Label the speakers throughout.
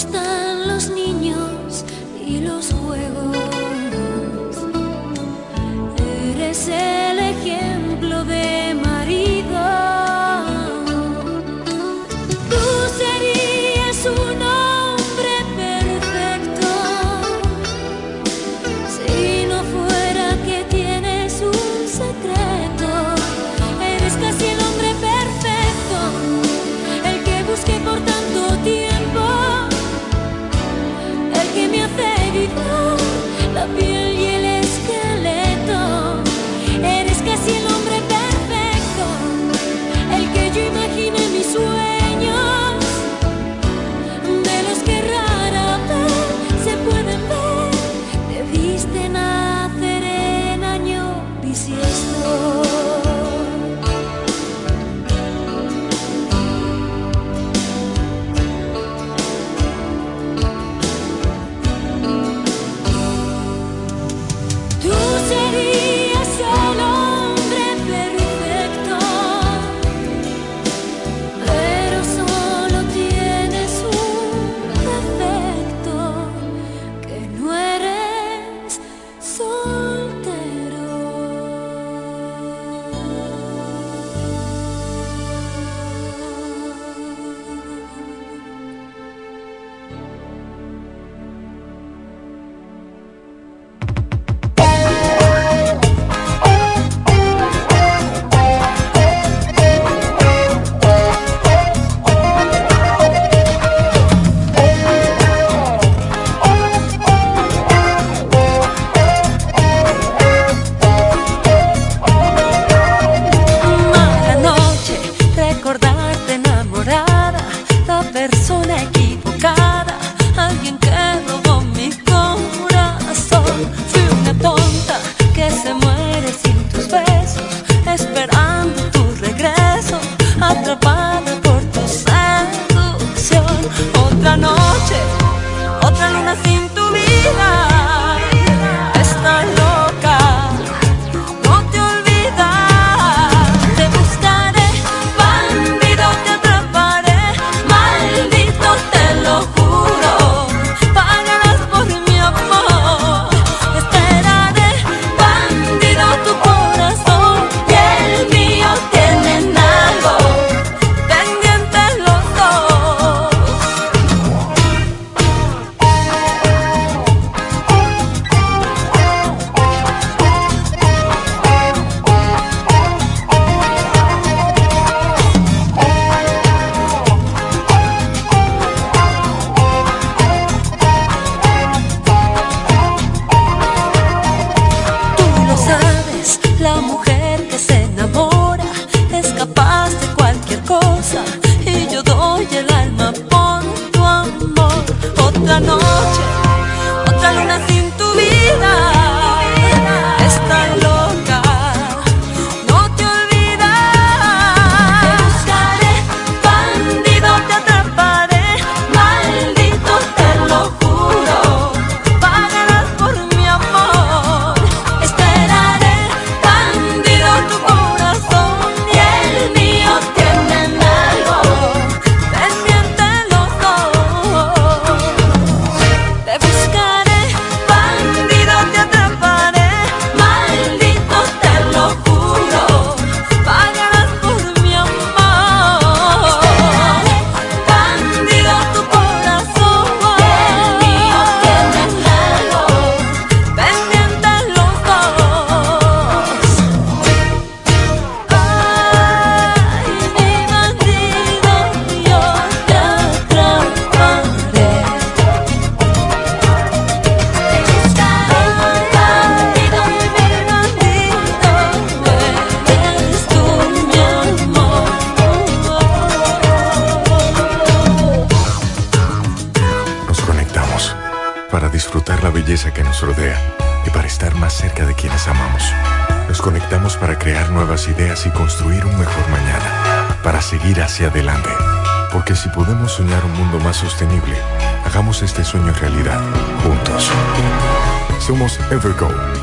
Speaker 1: gusta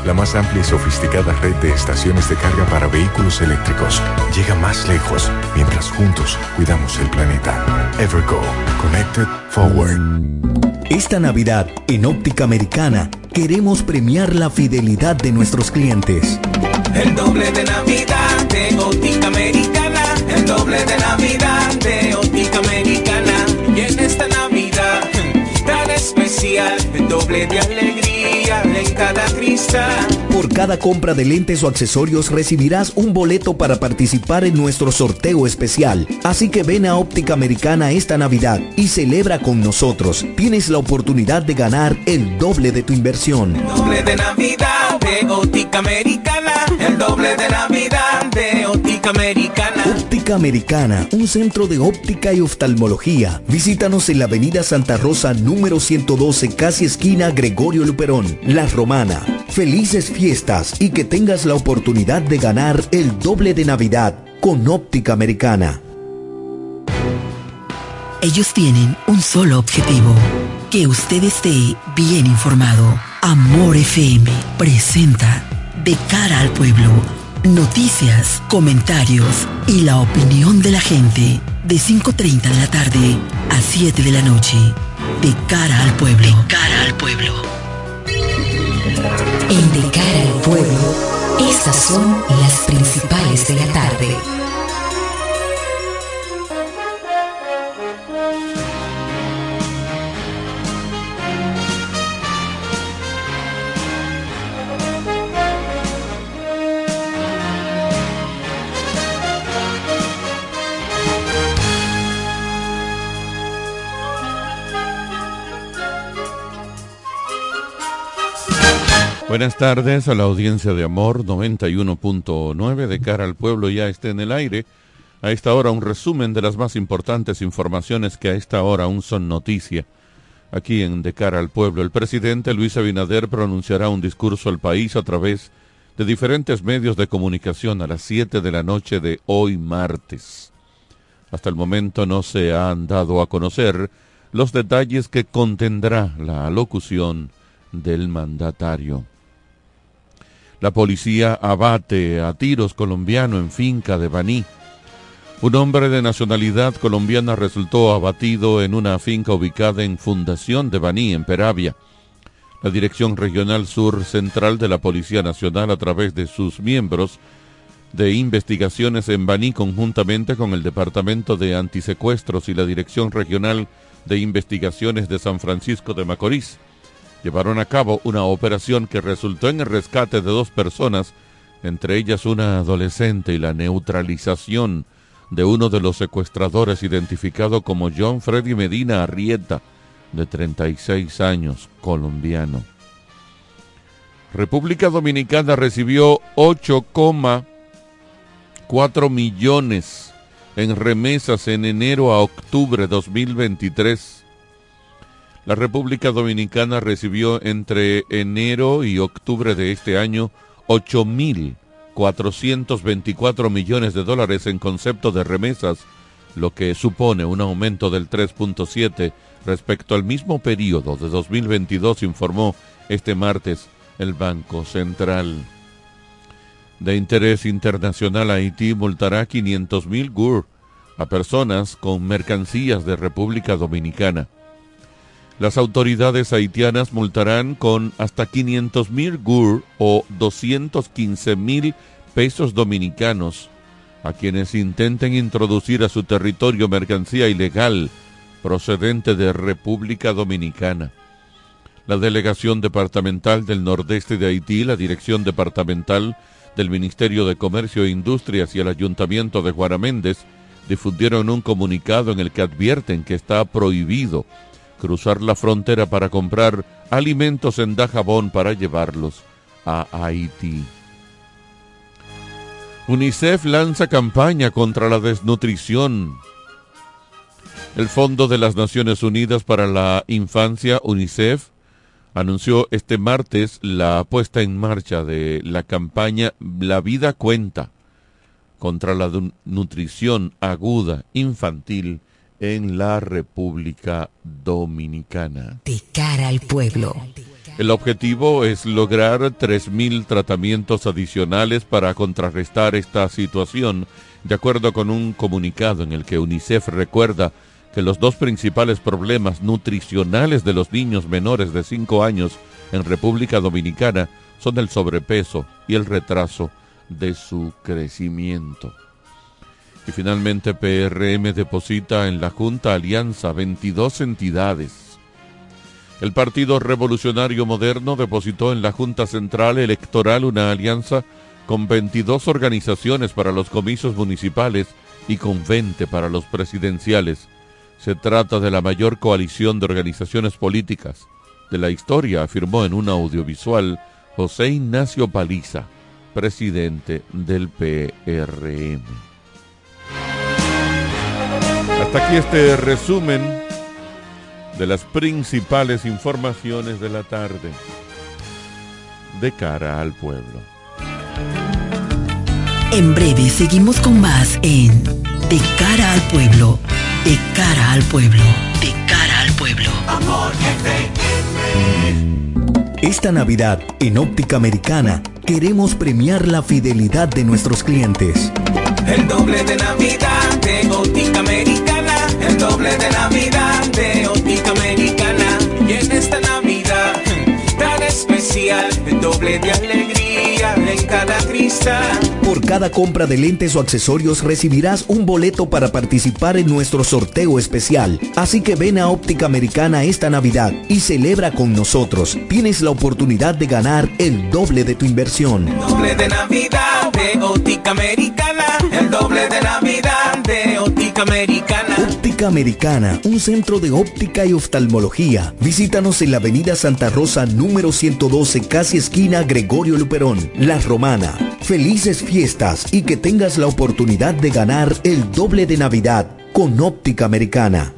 Speaker 1: la más amplia y sofisticada red de estaciones de carga para vehículos eléctricos. Llega más lejos mientras juntos cuidamos el planeta. Evergo, Connected Forward.
Speaker 2: Esta Navidad, en Óptica Americana, queremos premiar la fidelidad de nuestros clientes.
Speaker 3: El doble de Navidad de Óptica Americana, el doble de Navidad
Speaker 2: Por cada compra de lentes o accesorios recibirás un boleto para participar en nuestro sorteo especial. Así que ven a Óptica Americana esta Navidad y celebra con nosotros. Tienes la oportunidad de ganar el doble de tu inversión.
Speaker 3: El doble de Navidad de Óptica Americana. El doble de Navidad de Óptica Americana.
Speaker 2: Óptica Americana, un centro de óptica y oftalmología. Visítanos en la Avenida Santa Rosa número 112, casi esquina Gregorio Luperón, La Romana. Felices fiestas y que tengas la oportunidad de ganar el doble de Navidad con Óptica Americana.
Speaker 4: Ellos tienen un solo objetivo, que usted esté bien informado. Amor FM presenta De cara al pueblo, noticias, comentarios y la opinión de la gente de 5.30 de la tarde a 7 de la noche. De cara al pueblo. De cara al pueblo.
Speaker 5: En De cara al pueblo, estas son las principales de la tarde.
Speaker 6: Buenas tardes a la audiencia de Amor 91.9 de cara al pueblo ya esté en el aire. A esta hora un resumen de las más importantes informaciones que a esta hora aún son noticia. Aquí en De cara al pueblo, el presidente Luis Abinader pronunciará un discurso al país a través de diferentes medios de comunicación a las 7 de la noche de hoy martes. Hasta el momento no se han dado a conocer los detalles que contendrá la alocución del mandatario. La policía abate a tiros colombiano en finca de Baní. Un hombre de nacionalidad colombiana resultó abatido en una finca ubicada en Fundación de Baní, en Peravia. La Dirección Regional Sur Central de la Policía Nacional, a través de sus miembros de investigaciones en Baní, conjuntamente con el Departamento de Antisecuestros y la Dirección Regional de Investigaciones de San Francisco de Macorís, llevaron a cabo una operación que resultó en el rescate de dos personas, entre ellas una adolescente y la neutralización de uno de los secuestradores identificado como John Freddy Medina Arrieta, de 36 años, colombiano. República Dominicana recibió 8,4 millones en remesas en enero a octubre 2023. La República Dominicana recibió entre enero y octubre de este año 8.424 millones de dólares en concepto de remesas, lo que supone un aumento del 3.7 respecto al mismo periodo de 2022, informó este martes el Banco Central. De interés internacional, Haití multará 500 mil GUR a personas con mercancías de República Dominicana. Las autoridades haitianas multarán con hasta 500 mil GUR o 215 mil pesos dominicanos a quienes intenten introducir a su territorio mercancía ilegal procedente de República Dominicana. La Delegación Departamental del Nordeste de Haití, la Dirección Departamental del Ministerio de Comercio e Industrias y el Ayuntamiento de Guaraméndez difundieron un comunicado en el que advierten que está prohibido cruzar la frontera para comprar alimentos en Dajabón para llevarlos a Haití. UNICEF lanza campaña contra la desnutrición el Fondo de las Naciones Unidas para la Infancia, UNICEF, anunció este martes la puesta en marcha de la campaña La vida cuenta contra la nutrición aguda infantil en la República Dominicana.
Speaker 5: De cara al pueblo.
Speaker 6: El objetivo es lograr 3.000 tratamientos adicionales para contrarrestar esta situación, de acuerdo con un comunicado en el que UNICEF recuerda que los dos principales problemas nutricionales de los niños menores de 5 años en República Dominicana son el sobrepeso y el retraso de su crecimiento. Y finalmente PRM deposita en la Junta Alianza 22 entidades. El Partido Revolucionario Moderno depositó en la Junta Central Electoral una alianza con 22 organizaciones para los comicios municipales y con 20 para los presidenciales se trata de la mayor coalición de organizaciones políticas de la historia, afirmó en un audiovisual José Ignacio Paliza, presidente del PRM. Hasta aquí este resumen de las principales informaciones de la tarde de cara al pueblo.
Speaker 4: En breve seguimos con más en De cara al pueblo de cara al pueblo. De cara al pueblo. Amor
Speaker 2: Esta Navidad, en Óptica Americana, queremos premiar la fidelidad de nuestros clientes.
Speaker 3: El doble de Navidad de Óptica Americana. El doble de Navidad de Óptica Americana. Y en esta Navidad tan especial, el doble de alegría en cada cristal
Speaker 2: por cada compra de lentes o accesorios recibirás un boleto para participar en nuestro sorteo especial. Así que ven a Óptica Americana esta Navidad y celebra con nosotros. Tienes la oportunidad de ganar el doble de tu inversión.
Speaker 3: doble de Navidad de Óptica Americana. El doble de Navidad de Óptica Americana.
Speaker 2: Óptica Americana, un centro de óptica y oftalmología. Visítanos en la Avenida Santa Rosa número 112, casi esquina Gregorio Luperón, La Romana. Felices fiestas y que tengas la oportunidad de ganar el doble de Navidad con Óptica Americana.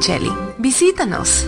Speaker 7: Visítanos.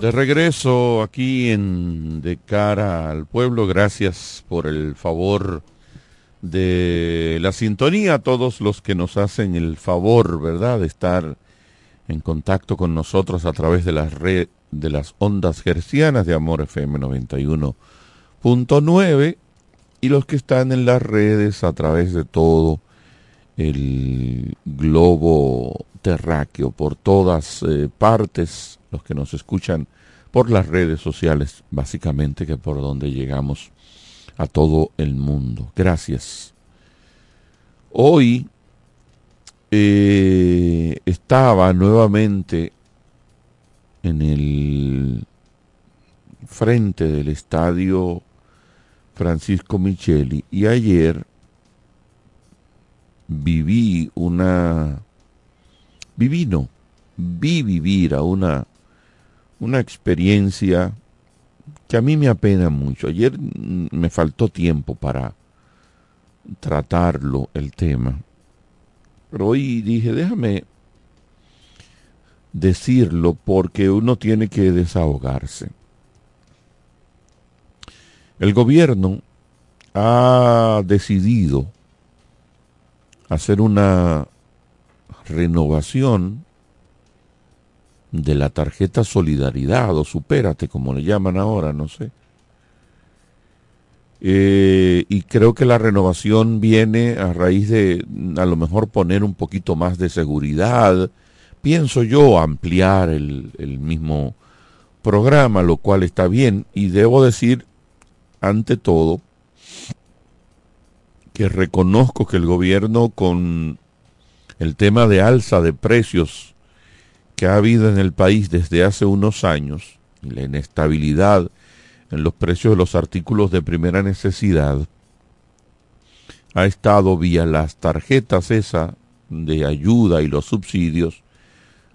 Speaker 6: De regreso aquí en De cara al pueblo, gracias por el favor de la sintonía a todos los que nos hacen el favor, ¿verdad?, de estar en contacto con nosotros a través de las red de las ondas gercianas de Amor FM 91.9 y los que están en las redes a través de todo el globo terráqueo, por todas eh, partes, que nos escuchan por las redes sociales, básicamente que por donde llegamos a todo el mundo. Gracias. Hoy eh, estaba nuevamente en el frente del estadio Francisco Micheli y ayer viví una, viví no, vi vivir a una una experiencia que a mí me apena mucho. Ayer me faltó tiempo para tratarlo, el tema. Pero hoy dije, déjame decirlo porque uno tiene que desahogarse. El gobierno ha decidido hacer una renovación de la tarjeta Solidaridad o Supérate, como le llaman ahora, no sé. Eh, y creo que la renovación viene a raíz de a lo mejor poner un poquito más de seguridad, pienso yo ampliar el, el mismo programa, lo cual está bien, y debo decir, ante todo, que reconozco que el gobierno con el tema de alza de precios que ha habido en el país desde hace unos años, la inestabilidad en los precios de los artículos de primera necesidad ha estado vía las tarjetas esa de ayuda y los subsidios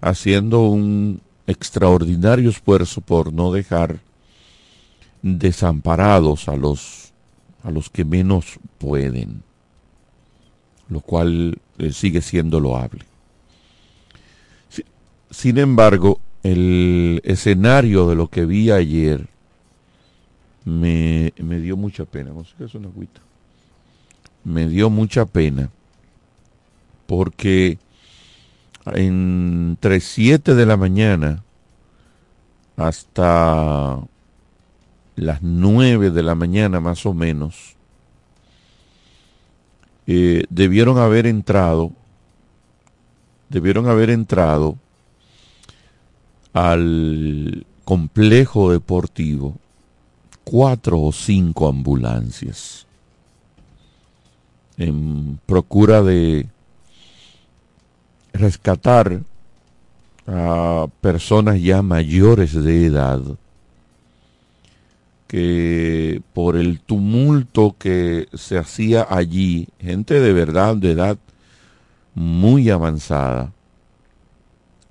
Speaker 6: haciendo un extraordinario esfuerzo por no dejar desamparados a los a los que menos pueden lo cual eh, sigue siendo loable sin embargo el escenario de lo que vi ayer me, me dio mucha pena. una agüita. Me dio mucha pena porque entre 7 de la mañana hasta las 9 de la mañana más o menos, eh, debieron haber entrado, debieron haber entrado al complejo deportivo cuatro o cinco ambulancias en procura de rescatar a personas ya mayores de edad que por el tumulto que se hacía allí, gente de verdad de edad muy avanzada,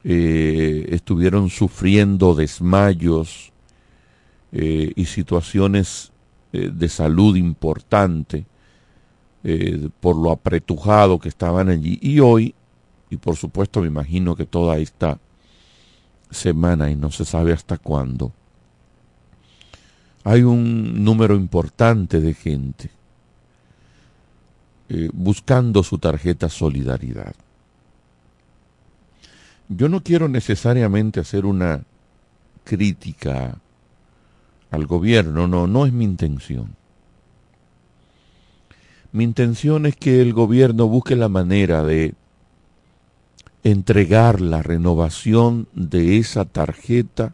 Speaker 6: eh, estuvieron sufriendo desmayos eh, y situaciones eh, de salud importante por lo apretujado que estaban allí. Y hoy, y por supuesto me imagino que toda esta semana y no se sabe hasta cuándo, hay un número importante de gente buscando su tarjeta solidaridad. Yo no quiero necesariamente hacer una crítica al gobierno, no, no es mi intención. Mi intención es que el gobierno busque la manera de entregar la renovación de esa tarjeta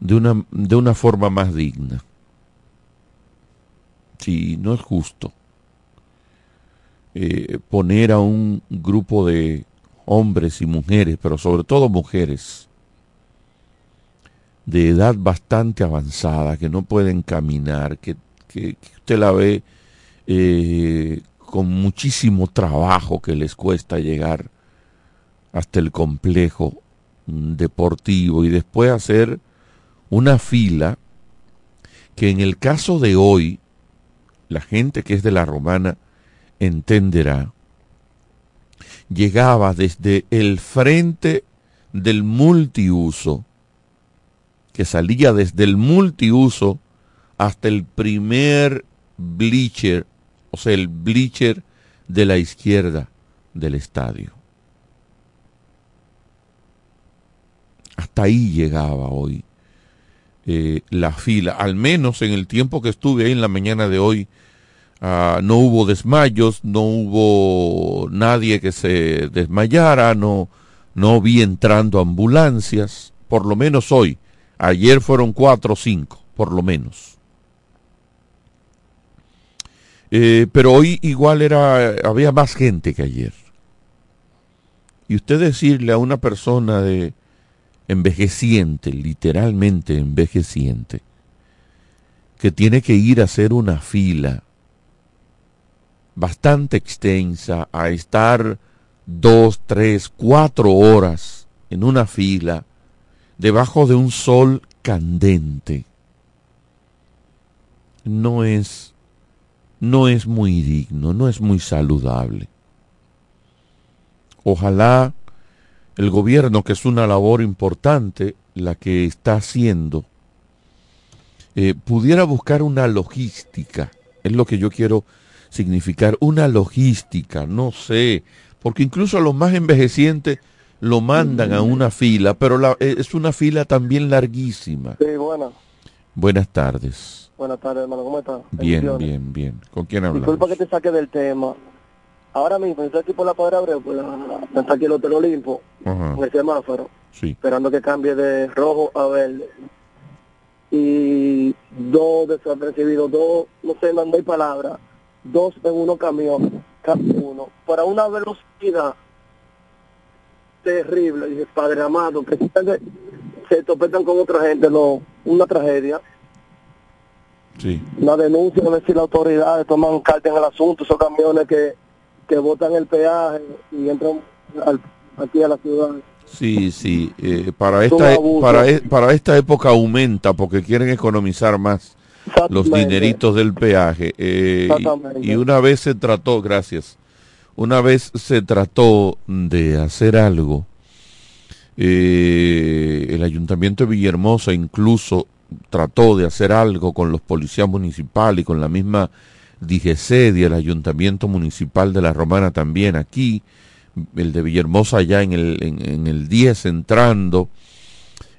Speaker 6: de una, de una forma más digna. Si no es justo eh, poner a un grupo de hombres y mujeres, pero sobre todo mujeres, de edad bastante avanzada, que no pueden caminar, que, usted la ve eh, con muchísimo trabajo que les cuesta llegar hasta el complejo deportivo y después hacer una fila que en el caso de hoy, la gente que es de la romana entenderá llegaba desde el frente del multiuso, que salía desde el multiuso hasta el primer bleacher, o sea, el bleacher de la izquierda del estadio. Hasta ahí llegaba hoy eh, la fila, al menos en el tiempo que estuve ahí en la mañana de hoy, Ah, no hubo desmayos, no hubo nadie que se desmayara, no, no vi entrando ambulancias, por lo menos hoy. Ayer fueron cuatro o cinco, por lo menos. Eh, pero hoy igual era, había más gente que ayer. Y usted decirle a una persona de envejeciente, literalmente envejeciente, que tiene que ir a hacer una fila bastante extensa a estar dos, tres, cuatro horas en una fila debajo de un sol candente. No es, no es muy digno, no es muy saludable. Ojalá el gobierno, que es una labor importante, la que está haciendo, eh, pudiera buscar una logística. Es lo que yo quiero significar una logística, no sé, porque incluso a los más envejecientes lo mandan a una fila, pero la, eh, es una fila también larguísima.
Speaker 8: Sí, buenas.
Speaker 6: Buenas tardes.
Speaker 8: Buenas tardes, hermano, ¿cómo estás?
Speaker 6: Bien, bien, bien. ¿Con quién hablamos?
Speaker 8: Disculpa que te saque del tema. Ahora mismo estoy aquí por la Padre Abreu, la, está aquí el Hotel Olimpo, con el semáforo,
Speaker 6: sí.
Speaker 8: esperando que cambie de rojo a verde. Y dos desapercibidos, dos, no sé, no hay palabras dos en uno camión, uno, para una velocidad terrible. Dije, Padre amado, que se se topetan con otra gente, no, una tragedia.
Speaker 6: Sí.
Speaker 8: Una denuncia, a ver si las autoridades toman carta en el asunto, esos camiones que, que botan el peaje y entran al- aquí a la ciudad.
Speaker 6: Sí, sí. eh, para, esta,
Speaker 8: abuso.
Speaker 6: para, e- para esta época aumenta porque quieren economizar más los dineritos del peaje. eh, y- una vez se trató, gracias, una vez se trató de hacer algo. eh, el ayuntamiento de Villahermosa incluso trató de hacer algo con los policías municipales y con la misma DGC y el ayuntamiento municipal de la Romana también aquí, el de Villahermosa ya en el, en, en el 10 entrando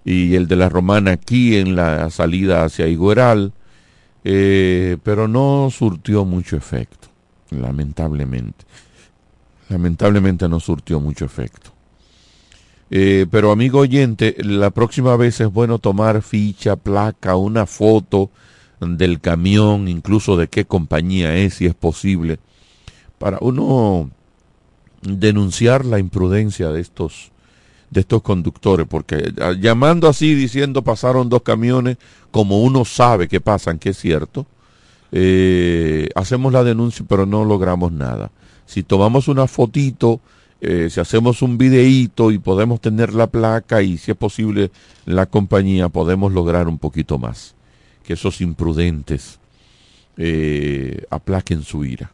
Speaker 6: y el de la Romana aquí en la salida hacia Igueral, eh, pero no surtió mucho efecto, lamentablemente. Lamentablemente no surtió mucho efecto. Eh, pero amigo oyente, la próxima vez es bueno tomar ficha, placa, una foto del camión, incluso de qué compañía es, si es posible, para uno denunciar la imprudencia de estos de estos conductores, porque ah, llamando así diciendo pasaron dos camiones, como uno sabe que pasan, que es cierto, eh, hacemos la denuncia pero no logramos nada. Si tomamos una fotito, eh, si hacemos un videíto y podemos tener la placa y si es posible la compañía, podemos lograr un poquito más. Que esos imprudentes eh, aplaquen su ira.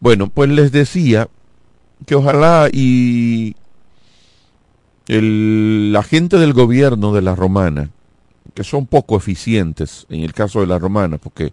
Speaker 6: Bueno, pues les decía que ojalá y el, la gente del gobierno de la romana, que son poco eficientes en el caso de la romana, porque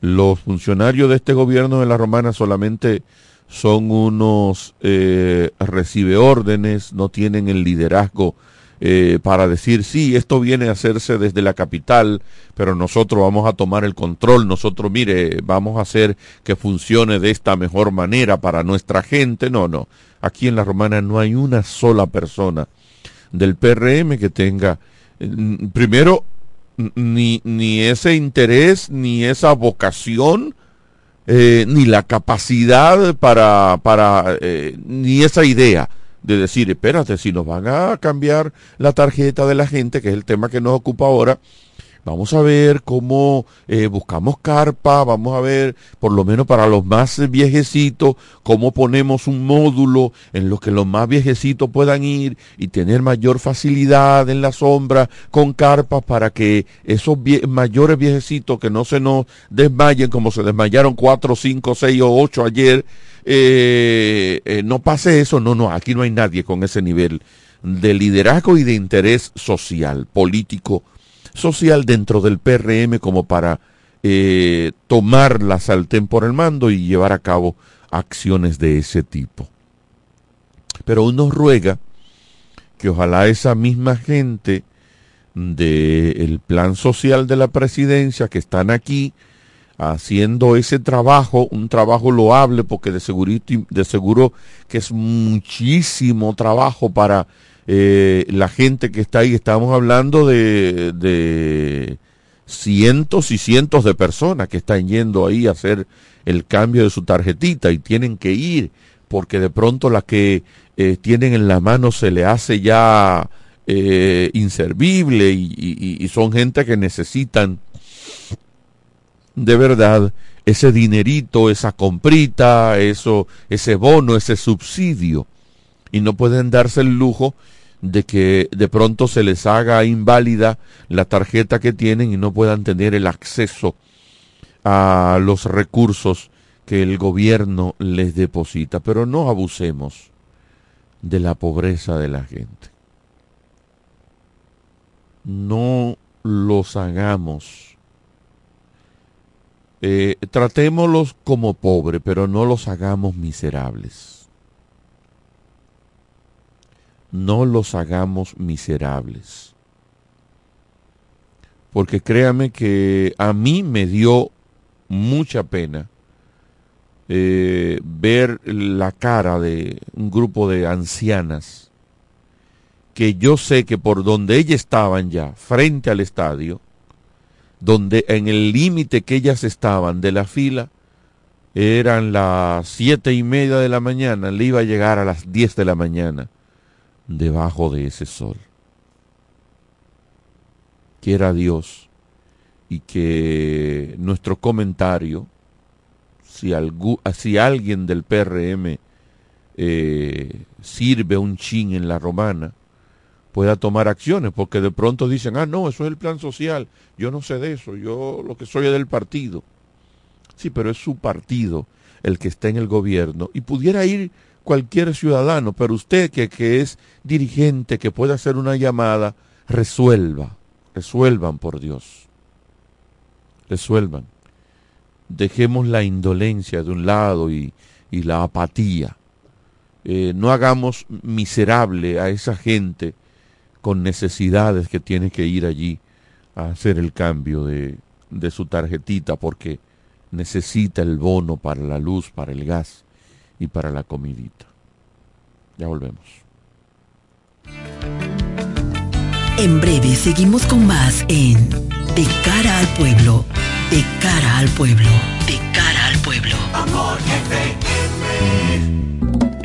Speaker 6: los funcionarios de este gobierno de la romana solamente son unos eh, recibe órdenes, no tienen el liderazgo eh, para decir, sí, esto viene a hacerse desde la capital, pero nosotros vamos a tomar el control, nosotros, mire, vamos a hacer que funcione de esta mejor manera para nuestra gente. No, no, aquí en la Romana no hay una sola persona del PRM que tenga, eh, primero, ni, ni ese interés, ni esa vocación, eh, ni la capacidad para, para eh, ni esa idea de decir, espérate, si nos van a cambiar la tarjeta de la gente, que es el tema que nos ocupa ahora, vamos a ver cómo eh, buscamos carpa, vamos a ver, por lo menos para los más viejecitos, cómo ponemos un módulo en lo que los más viejecitos puedan ir y tener mayor facilidad en la sombra con carpas para que esos mayores viejecitos que no se nos desmayen como se desmayaron cuatro, cinco, seis o ocho ayer, eh, eh, no pase eso, no, no, aquí no hay nadie con ese nivel de liderazgo y de interés social, político, social dentro del PRM como para eh, tomar la sartén por el mando y llevar a cabo acciones de ese tipo. Pero uno ruega que ojalá esa misma gente del plan social de la presidencia que están aquí haciendo ese trabajo, un trabajo loable porque de, segurito, de seguro que es muchísimo trabajo para eh, la gente que está ahí. Estamos hablando de, cientos y cientos de personas que están yendo ahí a hacer el cambio de su tarjetita y tienen que ir porque de pronto la que eh, tienen en la mano se le hace ya eh, inservible y son gente que necesitan de verdad ese dinerito, esa comprita, eso, ese bono, ese subsidio. Y no pueden darse el lujo de que de pronto se les haga inválida la tarjeta que tienen y no puedan tener el acceso a los recursos que el gobierno les deposita. Pero no abusemos de la pobreza de la gente. No los hagamos eh, tratémoslos como pobres, pero no los hagamos miserables. No los hagamos miserables. Porque créame que a mí me dio mucha pena eh, ver la cara de un grupo de ancianas que yo sé que por donde ellas estaban ya, frente al estadio, donde en el límite que ellas estaban de la fila eran las siete y media de la mañana, le iba a llegar a las diez de la mañana debajo de ese sol. quiera Dios y que nuestro comentario, si, si alguien del PRM eh, sirve un chin en la romana, pueda tomar acciones, porque de pronto dicen, ah, no, eso es el plan social, yo no sé de eso, yo lo que soy es del partido. Sí, pero es su partido el que está en el gobierno y pudiera ir cualquier ciudadano, pero usted que, que es dirigente, que puede hacer una llamada, resuelva, resuelvan por Dios, resuelvan. Dejemos la indolencia de un lado y, y la apatía. Eh, no hagamos miserable a esa gente con necesidades que tiene que ir allí a hacer el cambio de, de su tarjetita porque necesita el bono para la luz, para el gas y para la comidita. Ya volvemos.
Speaker 4: En breve seguimos con más en De cara al pueblo, de cara al pueblo, de cara al pueblo. Amor,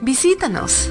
Speaker 7: Visítanos.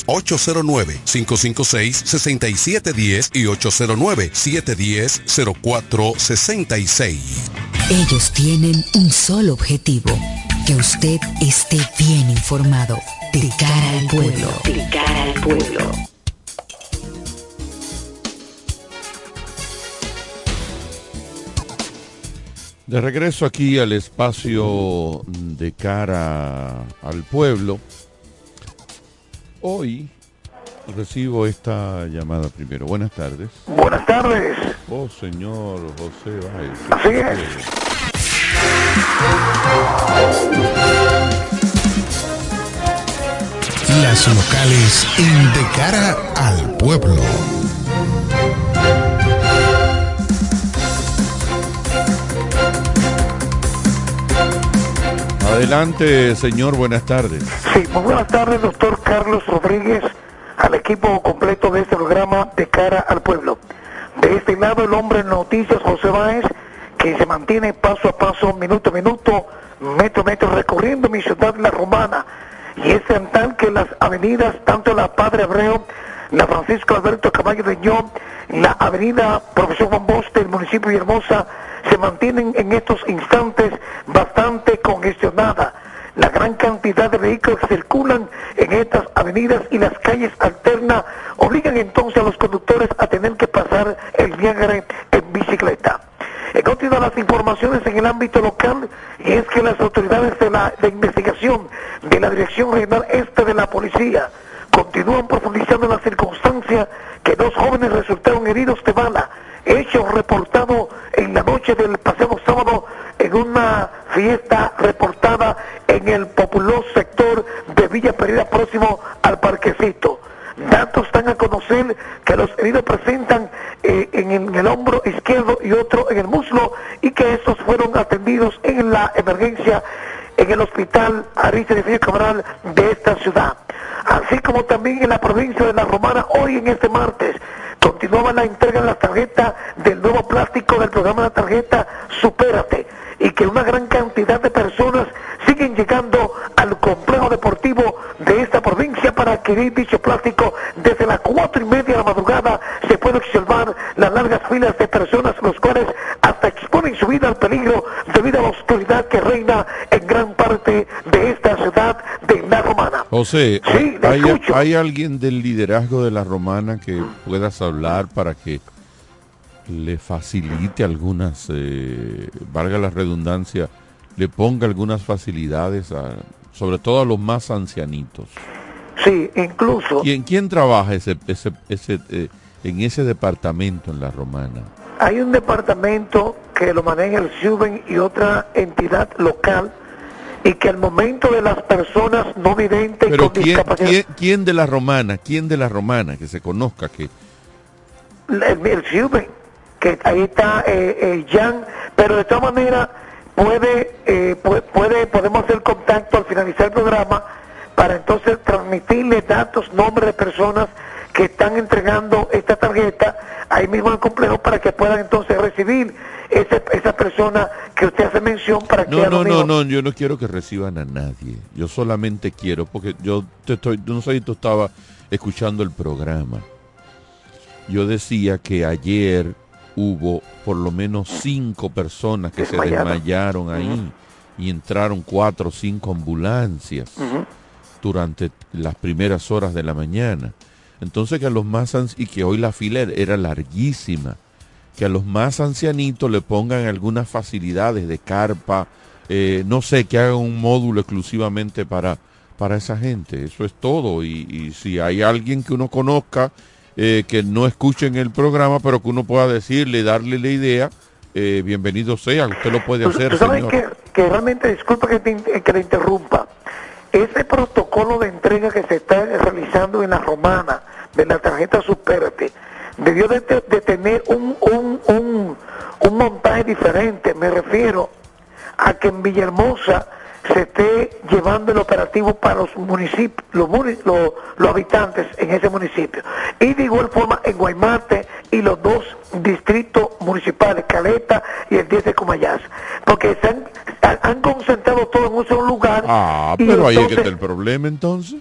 Speaker 9: 809-556-6710 y 809-710-0466.
Speaker 5: Ellos tienen un solo objetivo, que usted esté bien informado. De cara al pueblo. De cara al pueblo.
Speaker 6: De regreso aquí al espacio de cara al pueblo. Hoy Recibo esta llamada primero. Buenas tardes.
Speaker 10: Buenas tardes.
Speaker 6: Oh, señor José Báez.
Speaker 10: Así es.
Speaker 11: Las locales en De Cara al Pueblo.
Speaker 6: Adelante, señor, buenas tardes.
Speaker 10: Sí, muy buenas tardes, doctor Carlos Rodríguez, al equipo completo de este programa De Cara al Pueblo. De este lado, el hombre en noticias, José Báez, que se mantiene paso a paso, minuto a minuto, metro a metro, recorriendo mi ciudad, La Romana. Y es en tal que las avenidas, tanto la Padre Abreu, la Francisco Alberto Caballo de Ño, la avenida Profesor Juan Bosch del municipio de Hermosa, se mantienen en estos instantes bastante congestionadas. La gran cantidad de vehículos que circulan en estas avenidas y las calles alternas obligan entonces a los conductores a tener que pasar el viaje en bicicleta. He continuado las informaciones en el ámbito local y es que las autoridades de la de investigación de la Dirección Regional Este de la Policía continúan profundizando en la circunstancia que dos jóvenes resultaron heridos de bala, hecho reportado en la noche del pasado sábado en una fiesta reportada en el populoso sector de Villa Pereira próximo al parquecito. Datos dan a conocer que los heridos presentan eh, en, el, hombro izquierdo y otro en el muslo y que estos fueron atendidos en la emergencia en el hospital Aristides Cabral de esta ciudad. Así como también en la provincia de La Romana, hoy en este martes, continuaba la entrega de la tarjeta del nuevo plástico del programa de la tarjeta Supérate y que una gran cantidad de personas siguen llegando al complejo deportivo de esta provincia para adquirir dicho plástico. Desde las cuatro y media de la madrugada se puede observar las largas filas de personas, los cuales hasta exponen su vida al peligro debido a la oscuridad que reina en gran parte de esta ciudad La Romana.
Speaker 6: José,
Speaker 10: Sí,
Speaker 6: ¿hay, alguien del liderazgo de la romana que puedas hablar para que le facilite algunas, eh, valga la redundancia, le ponga algunas facilidades, a, sobre todo a los más ancianitos?
Speaker 10: Sí, incluso
Speaker 6: ¿Quién, quién trabaja ese, ese, ese, eh, en ese departamento en la romana?
Speaker 10: hay un departamento que lo maneja el SUBEN y otra entidad local y que al momento de las personas no videntes
Speaker 6: Pero
Speaker 10: con
Speaker 6: ¿quién,
Speaker 10: discapacidad
Speaker 6: quién, quién de la romana? ¿Quién de la romana? Que se conozca que...
Speaker 10: el, el SUBEN, que ahí está eh, eh, Jan, pero de todas maneras puede, eh, puede, puede- podemos hacer contacto al finalizar el programa para entonces transmitirle datos, nombres de personas que están entregando esta tarjeta ahí mismo en el complejo para que puedan entonces recibir ese- esa persona que usted hace mención para que
Speaker 6: No,
Speaker 10: a
Speaker 6: no, no, no, yo no quiero que reciban a nadie. Yo solamente quiero, porque yo te estoy, no sé si tú estabas escuchando el programa. Yo decía que ayer hubo por lo menos cinco personas que se desmayaron ahí y entraron cuatro o cinco ambulancias durante las primeras horas de la mañana. Entonces que a los más y que hoy la fila er- era larguísima, que a los más ancianitos le pongan algunas facilidades de carpa, eh, no sé, que hagan un módulo exclusivamente para, para esa gente. Eso es todo. Y, y si hay alguien que uno conozca, eh, que no escuchen el programa, pero que uno pueda decirle, darle la idea, eh, bienvenido sea, usted lo puede hacer,
Speaker 10: tú sabes
Speaker 6: señor.
Speaker 10: que, que realmente, disculpa que te, que le interrumpa, ese protocolo de entrega que se está realizando en la romana de la tarjeta Supérate debió de tener un, un, un, un montaje diferente. Me refiero a que en Villahermosa se esté llevando el operativo para los municipios, los, los, los habitantes en ese municipio. Y de igual forma en Guaymate y los dos distritos municipales, Caleta y el 10 de Comayas. Porque se han, concentrado todo en un solo lugar.
Speaker 6: Ah, pero ahí es que
Speaker 10: entonces-
Speaker 6: está el problema entonces.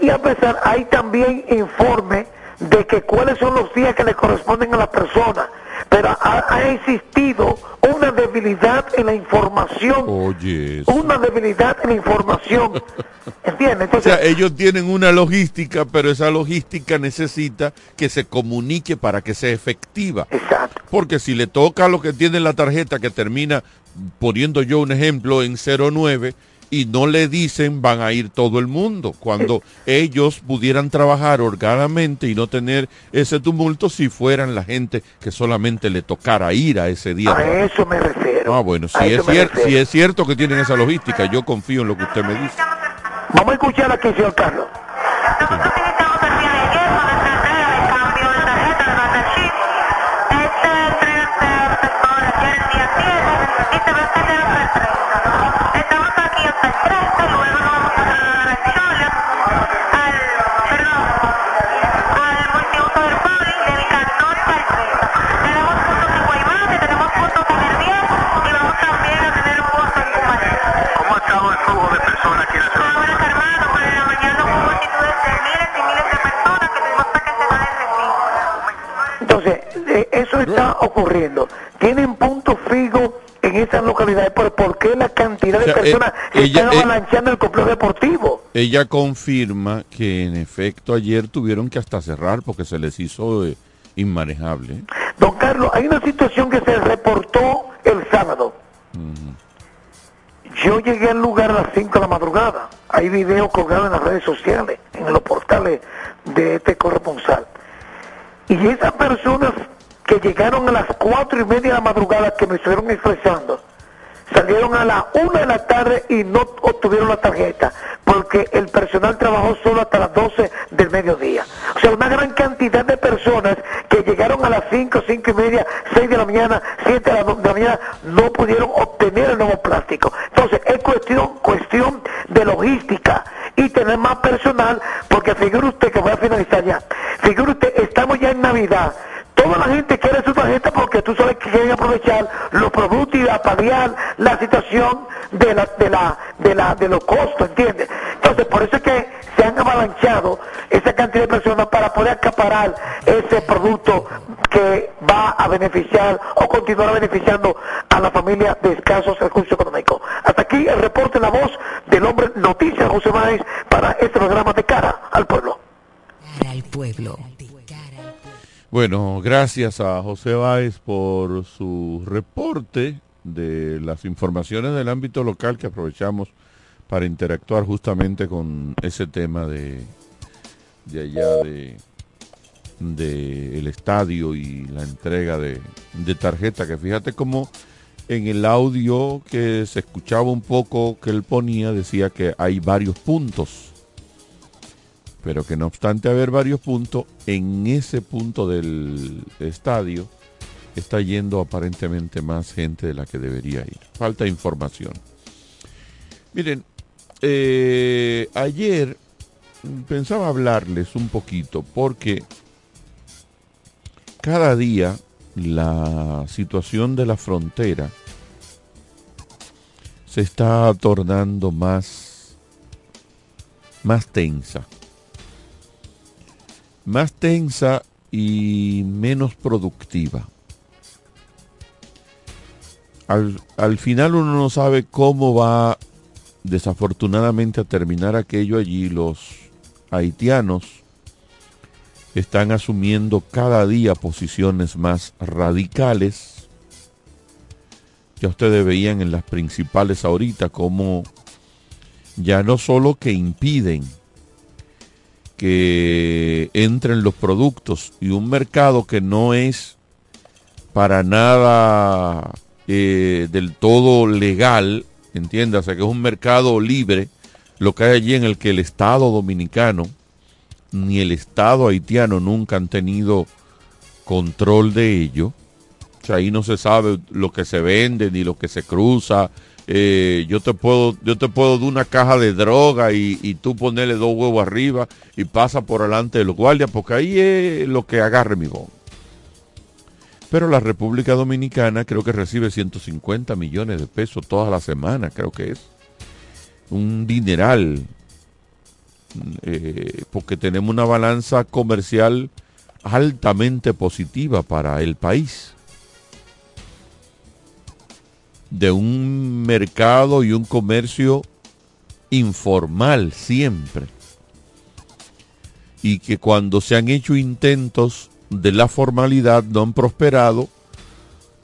Speaker 10: y a pesar, hay también informe de que cuáles son los días que le corresponden a la persona. Pero ha, ha existido una debilidad en la información.
Speaker 6: Oye.
Speaker 10: Una debilidad en la información. ¿Entiendes?
Speaker 6: O sea, ellos tienen una logística, pero esa logística necesita que se comunique para que sea efectiva.
Speaker 10: exacto.
Speaker 6: Porque si le toca a lo que tiene la tarjeta que termina, poniendo yo un ejemplo, en 09, y no le dicen van a ir todo el mundo, cuando ellos pudieran trabajar organamente y no tener ese tumulto si fueran la gente que solamente le tocara ir a ese día.
Speaker 10: A eso me refiero.
Speaker 6: Ah, bueno, si es, cierto, si es cierto que tienen esa logística, yo confío en lo que usted me dice.
Speaker 10: Vamos a escuchar aquí, señor Carlos.
Speaker 12: ¿Cómo
Speaker 10: eso está ocurriendo. Tienen punto fijo en esas localidades, pero ¿por qué la cantidad de
Speaker 6: O sea, eh,
Speaker 10: personas
Speaker 6: ella-
Speaker 10: están
Speaker 6: eh,
Speaker 10: avalanchando el complejo deportivo?
Speaker 6: Ella confirma que en efecto ayer tuvieron que hasta cerrar porque se les hizo eh, inmanejable.
Speaker 10: Don Carlos, hay una situación que se reportó el sábado. Yo llegué al lugar a las 5 de la madrugada. Hay videos colgados en las redes sociales, en los portales de este corresponsal. Y esas personas que llegaron a las 4 y media de la madrugada que me estuvieron expresando, salieron a las 1 de la tarde y no obtuvieron la tarjeta, porque el personal trabajó solo hasta las 12 del mediodía. O sea, una gran cantidad de personas que llegaron a las 5, 5 y media, 6 de la mañana, 7 de la, de la mañana, no pudieron obtener el nuevo plástico. Entonces, es cuestión, cuestión de logística y tener más personal, porque figure usted que voy a finalizar ya, figure usted, estamos ya en Navidad, Toda la gente quiere su tarjeta porque tú sabes que quieren aprovechar los productos y paliar la situación de la, de la, de la, de los costos, ¿entiendes? Entonces, por eso es que se han avalanchado esa cantidad de personas para poder acaparar ese producto que va a beneficiar o continuar beneficiando a la familia de escasos recursos económicos. Hasta aquí el reporte la voz del hombre Noticias José Báez para este programa de cara al pueblo.
Speaker 5: Al pueblo.
Speaker 6: Bueno, gracias a José Báez por su reporte de las informaciones del ámbito local que aprovechamos para interactuar justamente con ese tema de, de allá de, el estadio y la entrega de, de tarjeta, que fíjate cómo en el audio que se escuchaba un poco que él ponía decía que hay varios puntos pero que no obstante haber varios puntos, en ese punto del estadio está yendo aparentemente más gente de la que debería ir. Falta información. Miren, eh, ayer pensaba hablarles un poquito porque cada día la situación de la frontera se está tornando más, más tensa más tensa y menos productiva. Al, al, final uno no sabe cómo va desafortunadamente a terminar aquello allí. Los haitianos están asumiendo cada día posiciones más radicales. Ya ustedes veían en las principales ahorita como ya no solo que impiden que entren los productos y un mercado que no es para nada eh, del todo legal, entiéndase que es un mercado libre, lo que hay allí en el que el Estado dominicano ni el Estado haitiano nunca han tenido control de ello. O sea, ahí no se sabe lo que se vende ni lo que se cruza, eh, yo te puedo yo te puedo dar una caja de droga y, tú ponerle dos huevos arriba y pasa por delante de los guardias porque ahí es lo que agarre mi bomba. Pero la República Dominicana creo que recibe 150 millones de pesos todas las semanas, creo que es. Un dineral. Eh, porque tenemos una balanza comercial altamente positiva para el país de un mercado y un comercio informal siempre. Y que cuando se han hecho intentos de la formalidad no han prosperado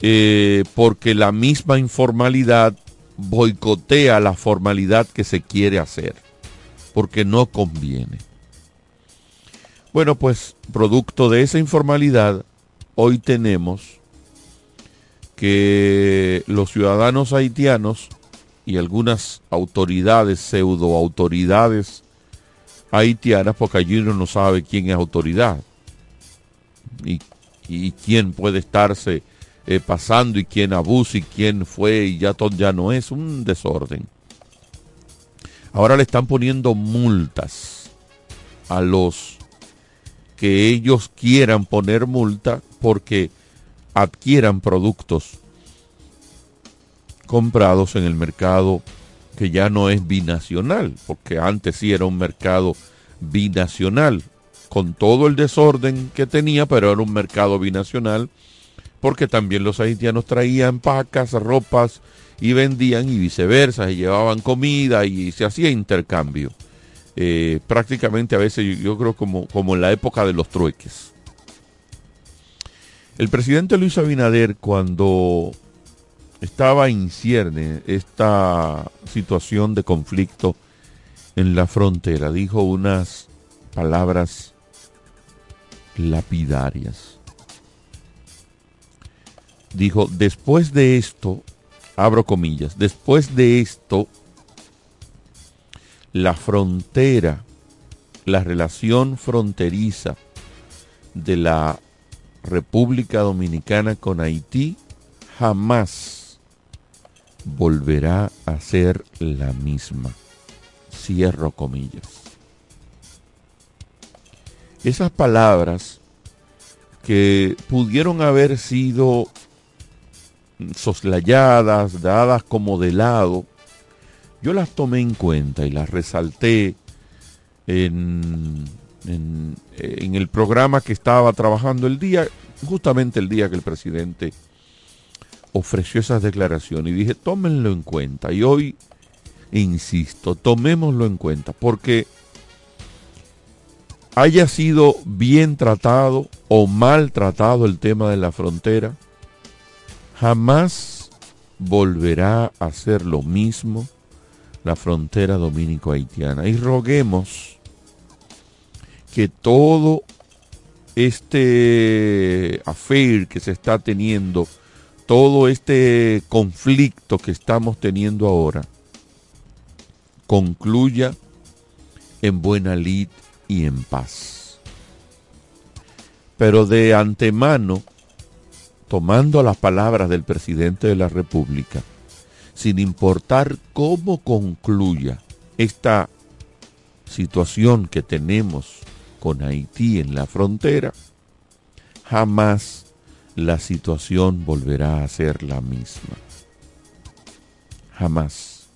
Speaker 6: eh, porque la misma informalidad boicotea la formalidad que se quiere hacer, porque no conviene. Bueno, pues producto de esa informalidad, hoy tenemos que los ciudadanos haitianos y algunas autoridades, pseudo autoridades haitianas, porque allí uno no sabe quién es autoridad y, y quién puede estarse eh, pasando y quién abusa y quién fue y ya todo ya no es un desorden. Ahora le están poniendo multas a los que ellos quieran poner multa porque adquieran productos comprados en el mercado que ya no es binacional, porque antes sí era un mercado binacional, con todo el desorden que tenía, pero era un mercado binacional, porque también los haitianos traían pacas, ropas y vendían y viceversa, y llevaban comida y se hacía intercambio. Eh, prácticamente a veces yo, creo como, como en la época de los trueques. El presidente Luis Abinader cuando estaba en cierne esta situación de conflicto en la frontera, dijo unas palabras lapidarias. Dijo, después de esto, abro comillas, después de esto, la frontera, la relación fronteriza de la República Dominicana con Haití jamás volverá a ser la misma. Cierro comillas. Esas palabras que pudieron haber sido soslayadas, dadas como de lado, yo las tomé en cuenta y las resalté en, en, el programa que estaba trabajando el día, justamente el día que el presidente ofreció esas declaraciones y dije, tómenlo en cuenta. Y hoy, insisto, tomémoslo en cuenta, porque haya sido bien tratado o mal tratado el tema de la frontera, jamás volverá a ser lo mismo la frontera dominico-haitiana. Y roguemos que todo este affair que se está teniendo, todo este conflicto que estamos teniendo ahora, concluya en buena lid y en paz. Pero de antemano, tomando las palabras del presidente de la República, sin importar cómo concluya esta situación que tenemos con Haití en la frontera, jamás la situación volverá a ser la misma. Jamás.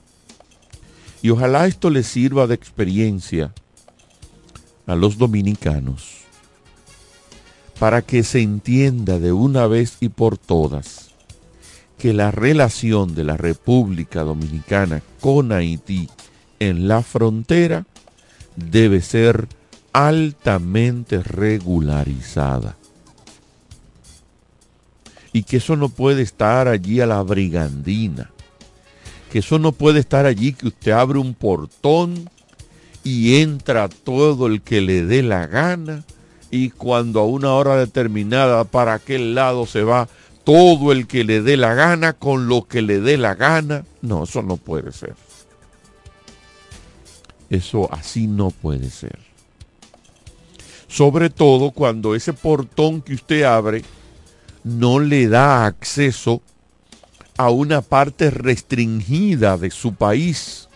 Speaker 6: Y ojalá esto le sirva de experiencia a los dominicanos para que se entienda de una vez y por todas que la relación de la República Dominicana con Haití en la frontera debe ser altamente regularizada. Y que eso no puede estar allí a la brigandina. Que eso no puede estar allí que usted abre un portón y entra todo el que le dé la gana y cuando a una hora determinada para aquel lado se va todo el que le dé la gana con lo que le dé la gana. No, eso no puede ser. Eso así no puede ser. Sobre todo cuando ese portón que usted abre no le da acceso a una parte restringida de su país.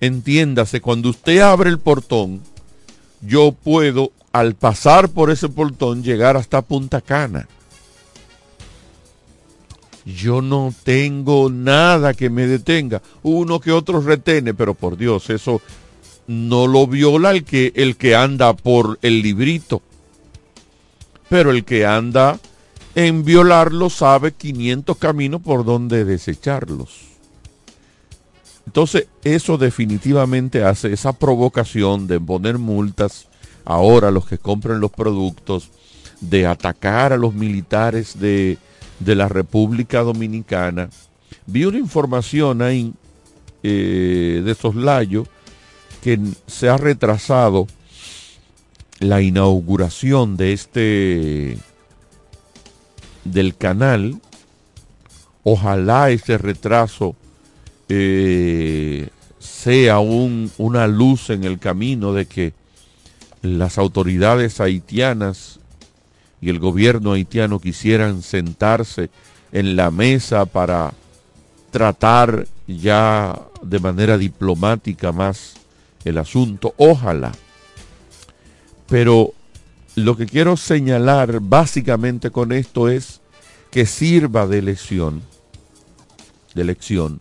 Speaker 6: Entiéndase, cuando usted abre el portón, yo puedo al pasar por ese portón llegar hasta Punta Cana. Yo no tengo nada que me detenga. Uno que otro retene, pero por Dios, eso no lo viola el que, el que anda por el librito. Pero el que anda en violarlo sabe 500 caminos por donde desecharlos. Entonces, eso definitivamente hace esa provocación de poner multas ahora los que compren los productos, de atacar a los militares de, de la República Dominicana, Vi una información ahí eh, de soslayo que se ha retrasado la inauguración de este del canal. Ojalá ese retraso eh, sea un, una luz en el camino de que las autoridades haitianas y el gobierno haitiano quisieran sentarse en la mesa para tratar ya de manera diplomática más el asunto. Ojalá. Pero lo que quiero señalar básicamente con esto es que sirva de lección, de lección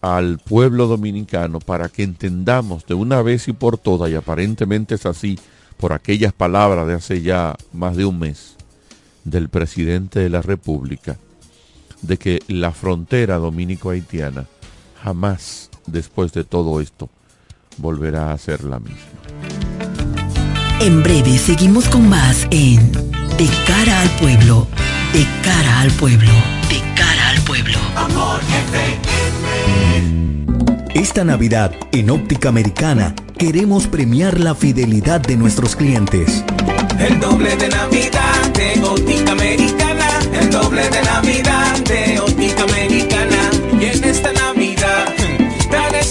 Speaker 6: al pueblo dominicano para que entendamos de una vez y por todas, y aparentemente es así por aquellas palabras de hace ya más de un mes del presidente de la República, de que la frontera dominico-haitiana jamás después de todo esto volverá a ser la misma.
Speaker 4: En breve seguimos con más en De cara al pueblo, de cara al pueblo, de cara al pueblo. Amor
Speaker 2: Esta Navidad en Óptica Americana queremos premiar la fidelidad de nuestros clientes.
Speaker 3: El doble de Navidad de Óptica Americana, el doble de Navidad de Óptica Americana. Y en esta Navidad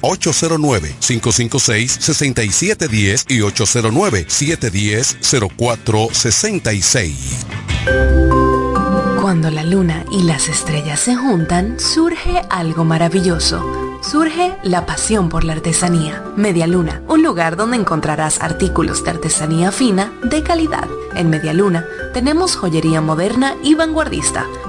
Speaker 9: 809-556-6710 y 809-710-0466.
Speaker 7: Cuando la luna y las estrellas se juntan, surge algo maravilloso. Surge la pasión por la artesanía. Media Luna, un lugar donde encontrarás artículos de artesanía fina de calidad. En Media Luna tenemos joyería moderna y vanguardista.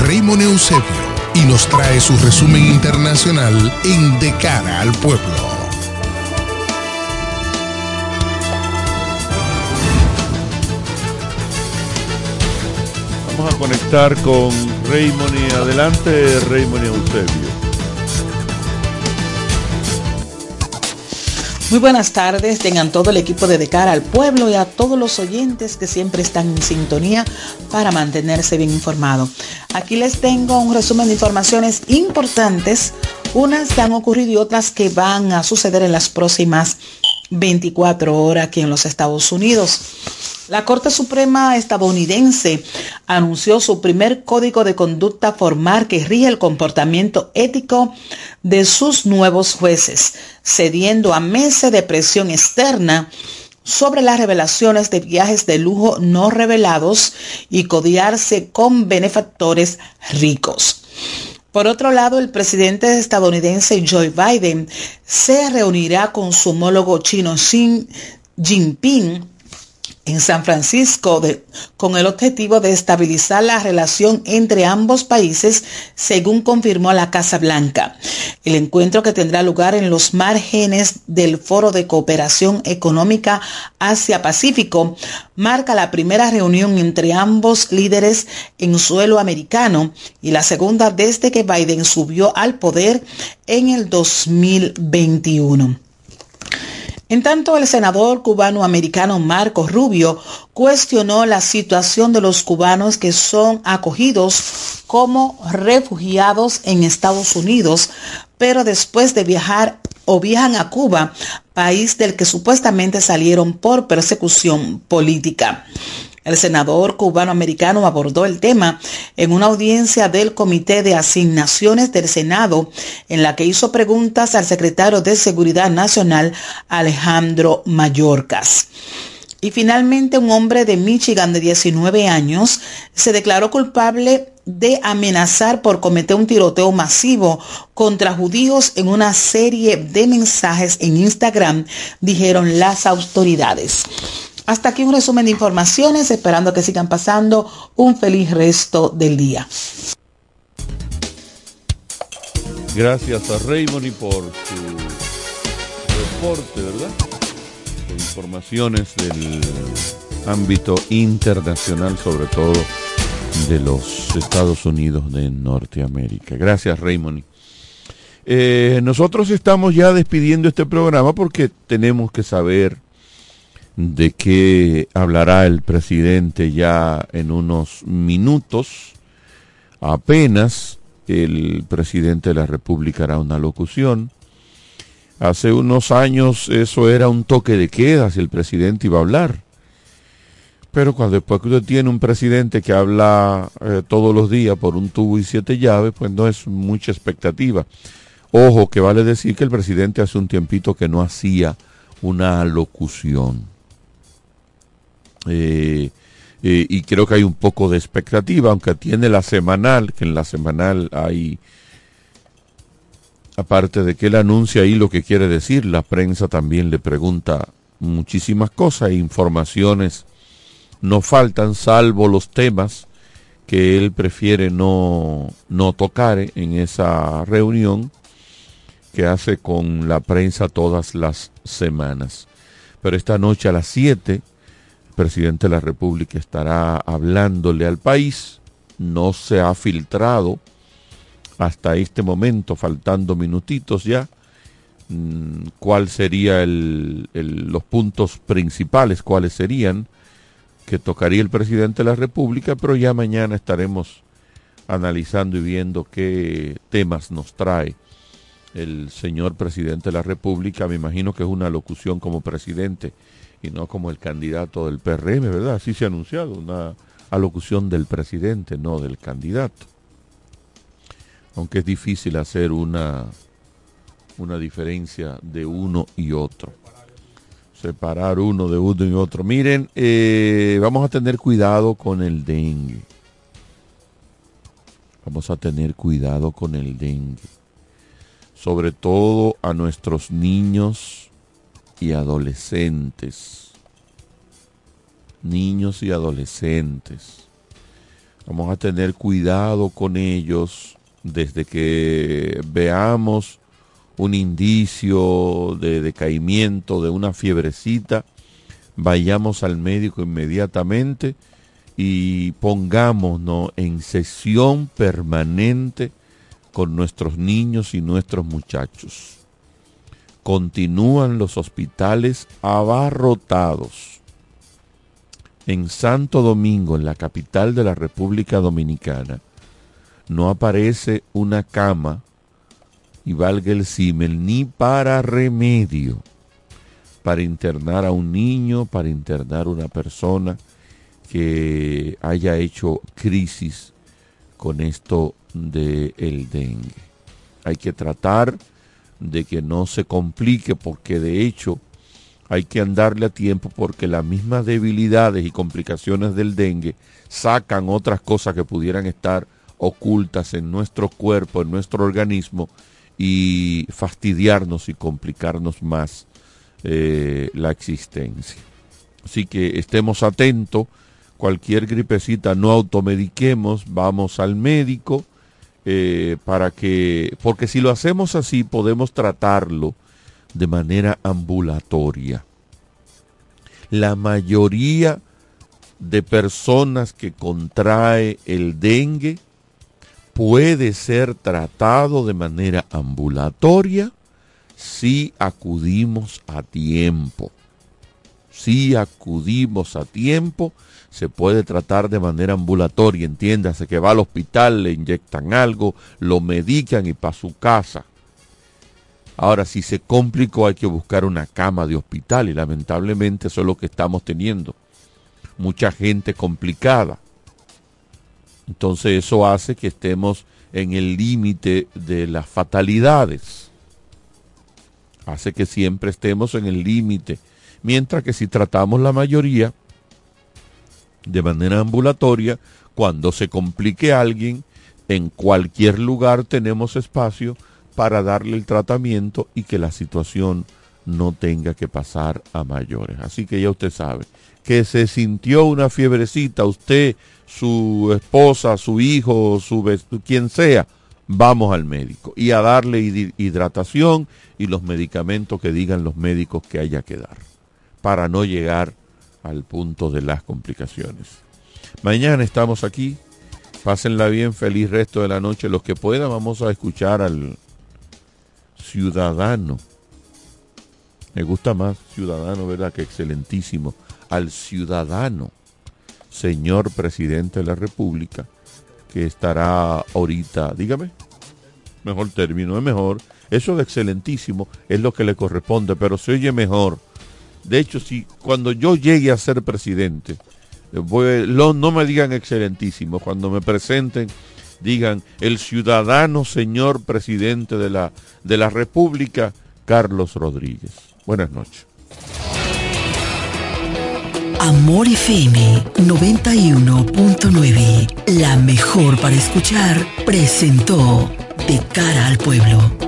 Speaker 11: Raymond Eusebio y nos trae su resumen internacional en De cara al pueblo.
Speaker 6: Vamos a conectar con Raymond y adelante Raymond Eusebio.
Speaker 13: Muy buenas tardes, tengan todo el equipo de De Cara al Pueblo y a todos los oyentes que siempre están en sintonía para mantenerse bien informado. Aquí les tengo un resumen de informaciones importantes, unas que han ocurrido y otras que van a suceder en las próximas 24 horas aquí en los Estados Unidos. La Corte Suprema estadounidense anunció su primer código de conducta formal que rige el comportamiento ético de sus nuevos jueces, cediendo a meses de presión externa sobre las revelaciones de viajes de lujo no revelados y codiarse con benefactores ricos. Por otro lado, el presidente estadounidense Joe Biden se reunirá con su homólogo chino Xi Jinping en San Francisco con el objetivo de estabilizar la relación entre ambos países, según confirmó la Casa Blanca. El encuentro que tendrá lugar en los márgenes del Foro de Cooperación Económica Asia-Pacífico marca la primera reunión entre ambos líderes en suelo americano y la segunda desde que Biden subió al poder en el 2021. En tanto, el senador cubano-americano Marcos Rubio cuestionó la situación de los cubanos que son acogidos como refugiados en Estados Unidos, pero después de viajar o viajan a Cuba, país del que supuestamente salieron por persecución política. El senador cubano-americano abordó el tema en una audiencia del Comité de Asignaciones del Senado, en la que hizo preguntas al secretario de Seguridad Nacional, Alejandro Mayorkas. Y finalmente un hombre de Michigan de 19 años se declaró culpable de amenazar por cometer un tiroteo masivo contra judíos en una serie de mensajes en Instagram, dijeron las autoridades. Hasta aquí un resumen de informaciones, esperando que sigan pasando un feliz resto del día.
Speaker 6: Gracias a Raymond por su reporte, ¿verdad? informaciones del ámbito internacional, sobre todo de los Estados Unidos de Norteamérica. Gracias, Raymond. Eh, nosotros estamos ya despidiendo este programa porque tenemos que saber de qué hablará el presidente ya en unos minutos. Apenas el presidente de la República hará una locución. Hace unos años eso era un toque de queda si el presidente iba a hablar. Pero cuando después usted tiene un presidente que habla eh, todos los días por un tubo y siete llaves, pues no es mucha expectativa. Ojo, que vale decir que el presidente hace un tiempito que no hacía una locución. Eh, eh, y creo que hay un poco de expectativa, aunque tiene la semanal, que en la semanal hay, aparte de que él anuncia ahí lo que quiere decir, la prensa también le pregunta muchísimas cosas e informaciones no faltan, salvo los temas que él prefiere no, no tocar en esa reunión que hace con la prensa todas las semanas. Pero esta noche a las 7 presidente de la República estará hablándole al país. No se ha filtrado hasta este momento, faltando minutitos ya, mm, cuál sería los puntos principales, cuáles serían que tocaría el presidente de la República, pero ya mañana estaremos analizando y viendo qué temas nos trae el señor presidente de la República. Me imagino que es una locución como presidente y no como el candidato del PRM, ¿verdad? Así se ha anunciado, una alocución del presidente, no del candidato. Aunque es difícil hacer una, una diferencia de uno y otro. Separar uno de uno y otro. Miren, eh, vamos a tener cuidado con el dengue. Vamos a tener cuidado con el dengue. Sobre todo a nuestros niños y adolescentes. Niños y adolescentes. Vamos a tener cuidado con ellos desde que veamos un indicio de decaimiento de una fiebrecita, vayamos al médico inmediatamente y pongámonos en sesión permanente con nuestros niños y nuestros muchachos. Continúan los hospitales abarrotados en Santo Domingo, en la capital de la República Dominicana, no aparece una cama, y valga el símil, ni para remedio, para internar a un niño, para internar a una persona que haya hecho crisis con esto del el dengue. Hay que tratar de que no se complique porque de hecho hay que andarle a tiempo porque las mismas debilidades y complicaciones del dengue sacan otras cosas que pudieran estar ocultas en nuestro cuerpo, en nuestro organismo y fastidiarnos y complicarnos más eh, la existencia. Así que estemos atentos, cualquier gripecita no automediquemos, vamos al médico eh, para que, porque si lo hacemos así podemos tratarlo de manera ambulatoria. La mayoría de personas que contrae el dengue puede ser tratado de manera ambulatoria si acudimos a tiempo. Si acudimos a tiempo, se puede tratar de manera ambulatoria. Entiéndase que va al hospital, le inyectan algo, lo medican y para su casa. Ahora, si se complicó, hay que buscar una cama de hospital y lamentablemente eso es lo que estamos teniendo. Mucha gente complicada. Entonces eso hace que estemos en el límite de las fatalidades. Hace que siempre estemos en el límite. Mientras que si tratamos la mayoría de manera ambulatoria, cuando se complique alguien, en cualquier lugar tenemos espacio para darle el tratamiento y que la situación no tenga que pasar a mayores. Así que ya usted sabe que se sintió una fiebrecita, usted, su esposa, su hijo, su quien sea, vamos al médico y a darle hidratación y los medicamentos que digan los médicos que haya que dar para no llegar al punto de las complicaciones. Mañana estamos aquí. Pásenla bien, feliz resto de la noche. Los que puedan, vamos a escuchar al ciudadano. Me gusta más ciudadano, ¿verdad? Que excelentísimo. Al ciudadano, señor presidente de la República, que estará ahorita, dígame, mejor término, es mejor. Eso de excelentísimo es lo que le corresponde, pero se oye mejor. De hecho, si cuando yo llegue a ser presidente, voy, no me digan excelentísimo, cuando me presenten digan el ciudadano señor presidente de la, de la República, Carlos Rodríguez. Buenas noches.
Speaker 4: Amor FM 91.9, la mejor para escuchar, presentó De cara al pueblo.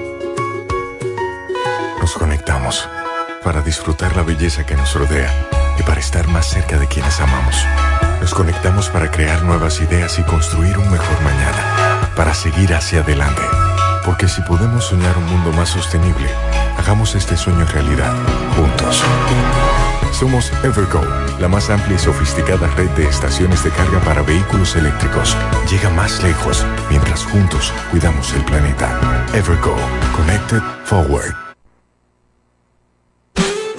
Speaker 1: Nos conectamos para disfrutar la belleza que nos rodea y para estar más cerca de quienes amamos. Nos conectamos para crear nuevas ideas y construir un mejor mañana, para seguir hacia adelante. Porque si podemos soñar un mundo más sostenible, hagamos este sueño realidad, juntos. Somos Evergo, la más amplia y sofisticada red de estaciones de carga para vehículos eléctricos. Llega más lejos mientras juntos cuidamos el planeta. Evergo, Connected Forward.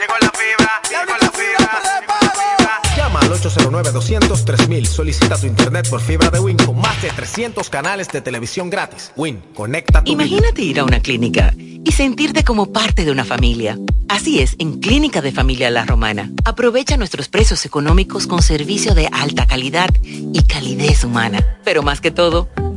Speaker 3: Llegó la fibra, llegó la fibra, llegó la fibra. Llama al 809-200-3000. Solicita tu internet por fibra de Win con más de 300 canales de televisión gratis. Win, conecta tu vida.
Speaker 14: Imagínate ir a una clínica y sentirte como parte de una familia. Así es, en Clínica de Familia La Romana. Aprovecha nuestros precios económicos con servicio de alta calidad y calidez humana. Pero más que todo,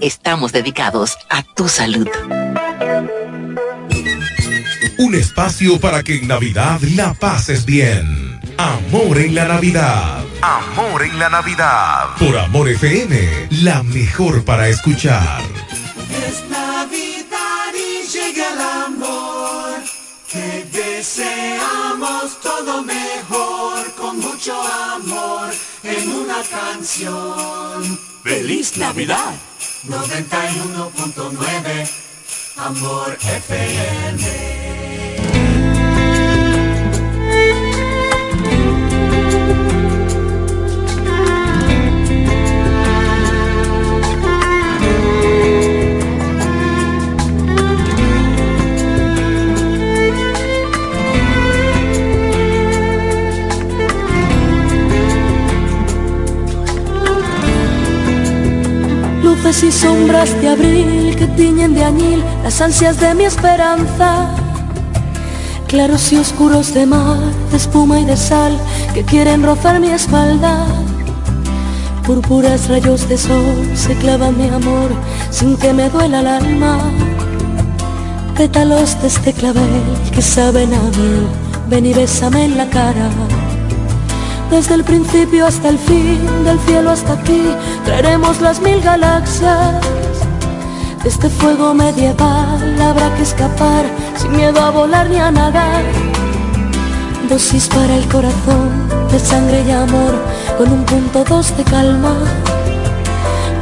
Speaker 14: Estamos dedicados a tu salud.
Speaker 15: Un espacio para que en Navidad la pases bien. Amor en la Navidad.
Speaker 16: Amor en la Navidad.
Speaker 15: Por Amor FM, la mejor para escuchar.
Speaker 4: Es Navidad y llega el amor. Que deseamos todo mejor con mucho amor en una canción. ¡Feliz Navidad! 91.9 Amor FM.
Speaker 17: Luces y sombras de abril que tiñen de añil las ansias de mi esperanza. Claros y oscuros de mar, de espuma y de sal que quieren rozar mi espalda. Púrpuras rayos de sol se clavan mi amor sin que me duela el alma. Pétalos de este clavel que saben a miel, ven y bésame en la cara. Desde el principio hasta el fin, del cielo hasta aquí, traeremos las mil galaxias. De este fuego medieval habrá que escapar sin miedo a volar ni a nadar. Dosis para el corazón de sangre y amor con un punto dos de calma.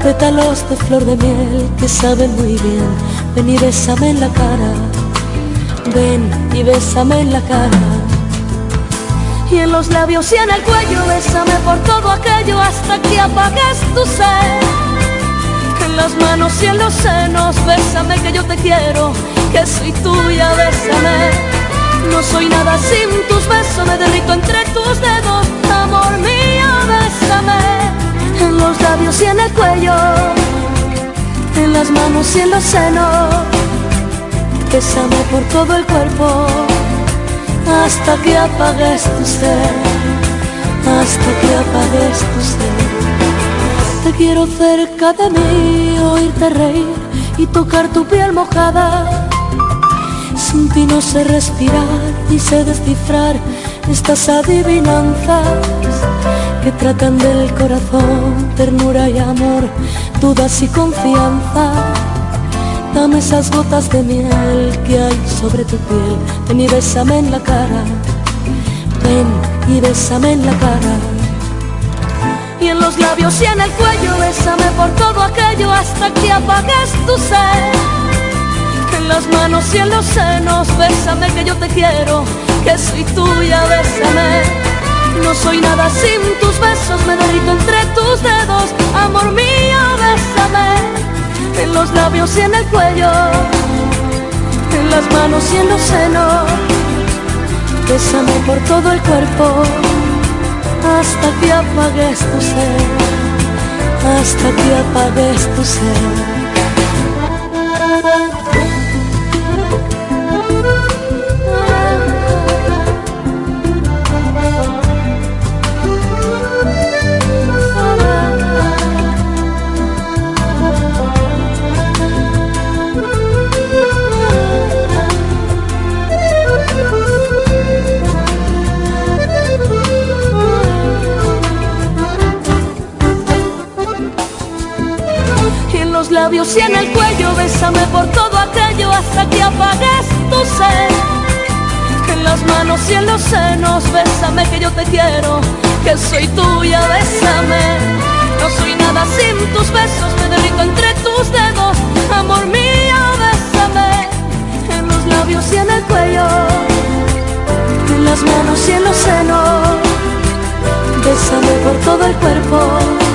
Speaker 17: pétalos de flor de miel que saben muy bien. Ven y bésame en la cara, ven y bésame en la cara. Y en los labios y en el cuello, bésame por todo aquello hasta que apagues tu sed. En las manos y en los senos, bésame que yo te quiero, que soy tuya, bésame. No soy nada sin tus besos, me derrito entre tus dedos, amor mío, bésame. En los labios y en el cuello, en las manos y en los senos, bésame por todo el cuerpo, hasta que apagues tu ser, hasta que apagues tu ser. Te quiero cerca de mí, oírte reír y tocar tu piel mojada. Sin ti no sé respirar y sé descifrar estas adivinanzas que tratan del corazón, ternura y amor, dudas y confianza. Dame esas gotas de miel que hay sobre tu piel, ven y bésame en la cara, ven y bésame en la cara. Y en los labios y en el cuello, bésame por todo aquello hasta que apagues tu sed. En las manos y en los senos, bésame que yo te quiero, que soy tuya, bésame. No soy nada sin tus besos, me derrito entre tus dedos, amor mío. En los labios y en el cuello, en las manos y en los senos, bésame por todo el cuerpo, hasta que apagues tu ser, hasta que apagues tu ser. Labios y en el cuello, bésame por todo aquello hasta que apagues tu sed. En las manos y en los senos, bésame que yo te quiero, que soy tuya, bésame. No soy nada sin tus besos, me derrito entre tus dedos, amor mío, bésame. En los labios y en el cuello, en las manos y en los senos, bésame por todo el cuerpo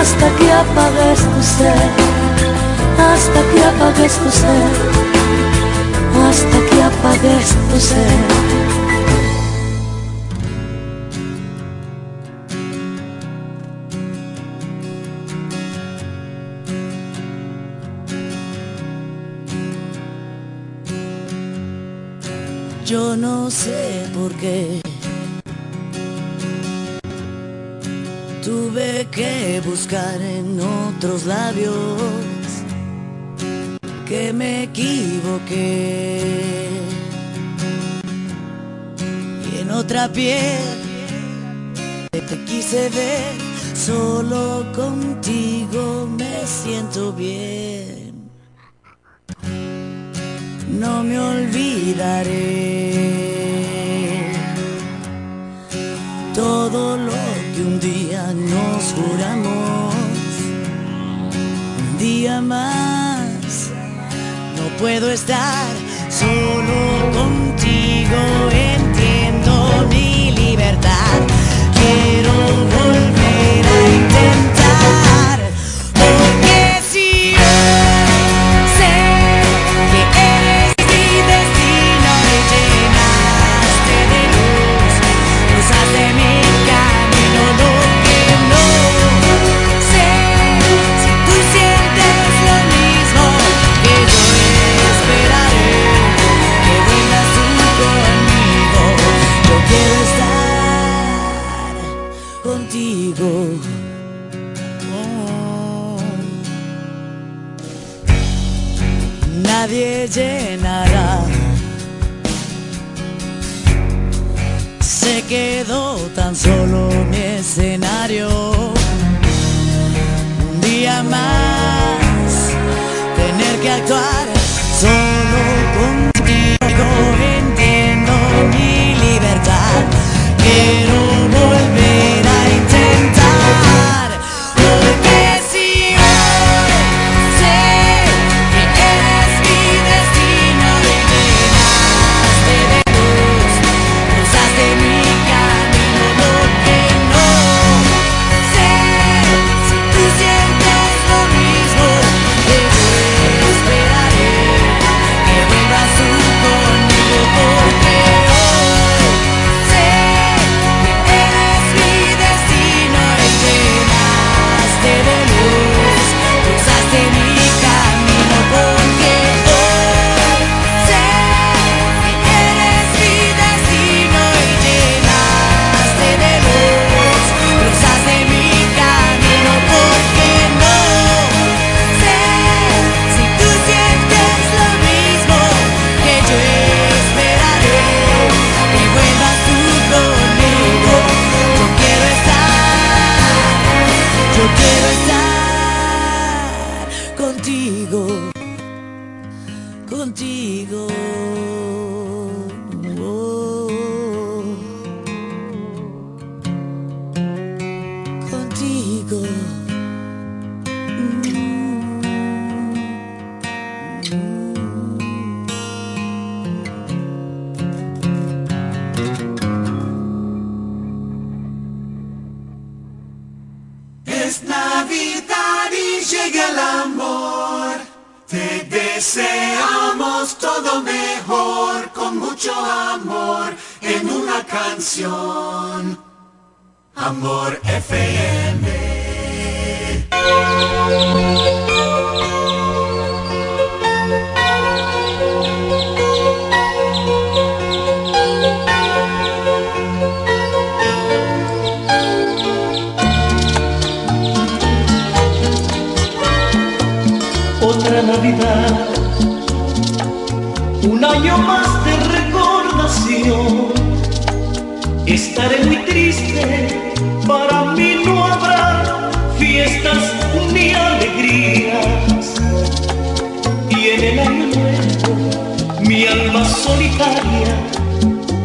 Speaker 17: hasta que apagues tu ser, hasta que apagues tu ser, hasta que apagues tu ser.
Speaker 18: Yo no sé por qué que buscar en otros labios que me equivoqué. Y en otra piel te quise ver solo contigo me siento bien. No me olvidaré todo lo que un día nos juramos. Un día más, no puedo estar solo contigo. Entiendo Nadie llenará. Se quedó tan solo mi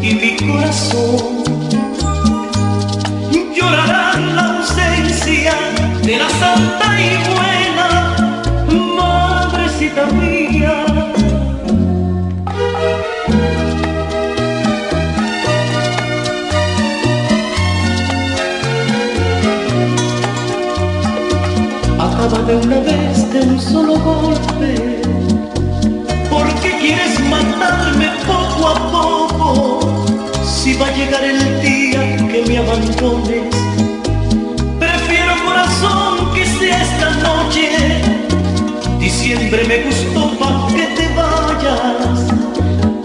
Speaker 19: y
Speaker 20: mi corazón llorarán la ausencia de la santa y buena madrecita mía. Acaba de una vez de un solo golpe. Si va a llegar el día que me abandones, prefiero corazón que sea esta noche. Diciembre me gustó pa' que te vayas,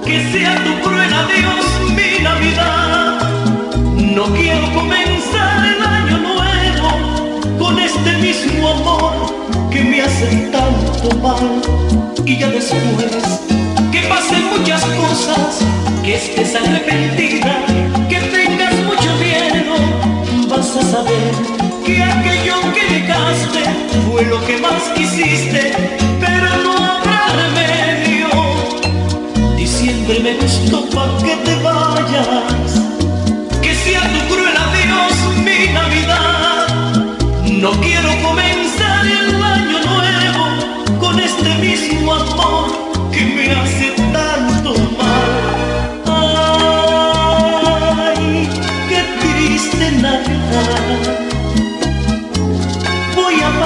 Speaker 20: que sea tu cruel adiós mi Navidad. No quiero comenzar el año nuevo con este mismo amor que me hace tanto mal. Y ya después que pasen muchas cosas, que estés arrepentida, que tengas mucho miedo, vas a saber que aquello que dejaste fue lo que más quisiste, pero no habrá remedio. Diciembre me gustó pa' que te vayas, que sea tu cruel adiós mi Navidad. No quiero comenzar el año nuevo con este mismo amor que me hace tanto mal.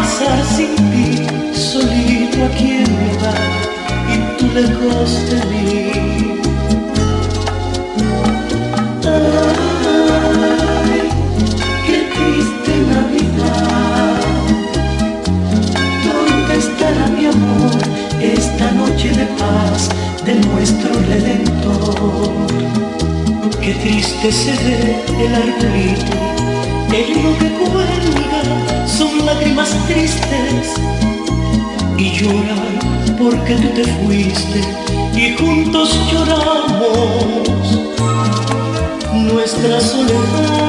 Speaker 20: Pasar sin ti, solito aquí en mi hogar y tú lejos de mí. Ay, qué triste Navidad. ¿Dónde estará mi amor esta noche de paz de nuestro Redentor? Qué triste se ve el arbolito, el hilo que cuelga son lágrimas tristes y lloran porque tú te fuiste y juntos lloramos nuestra soledad.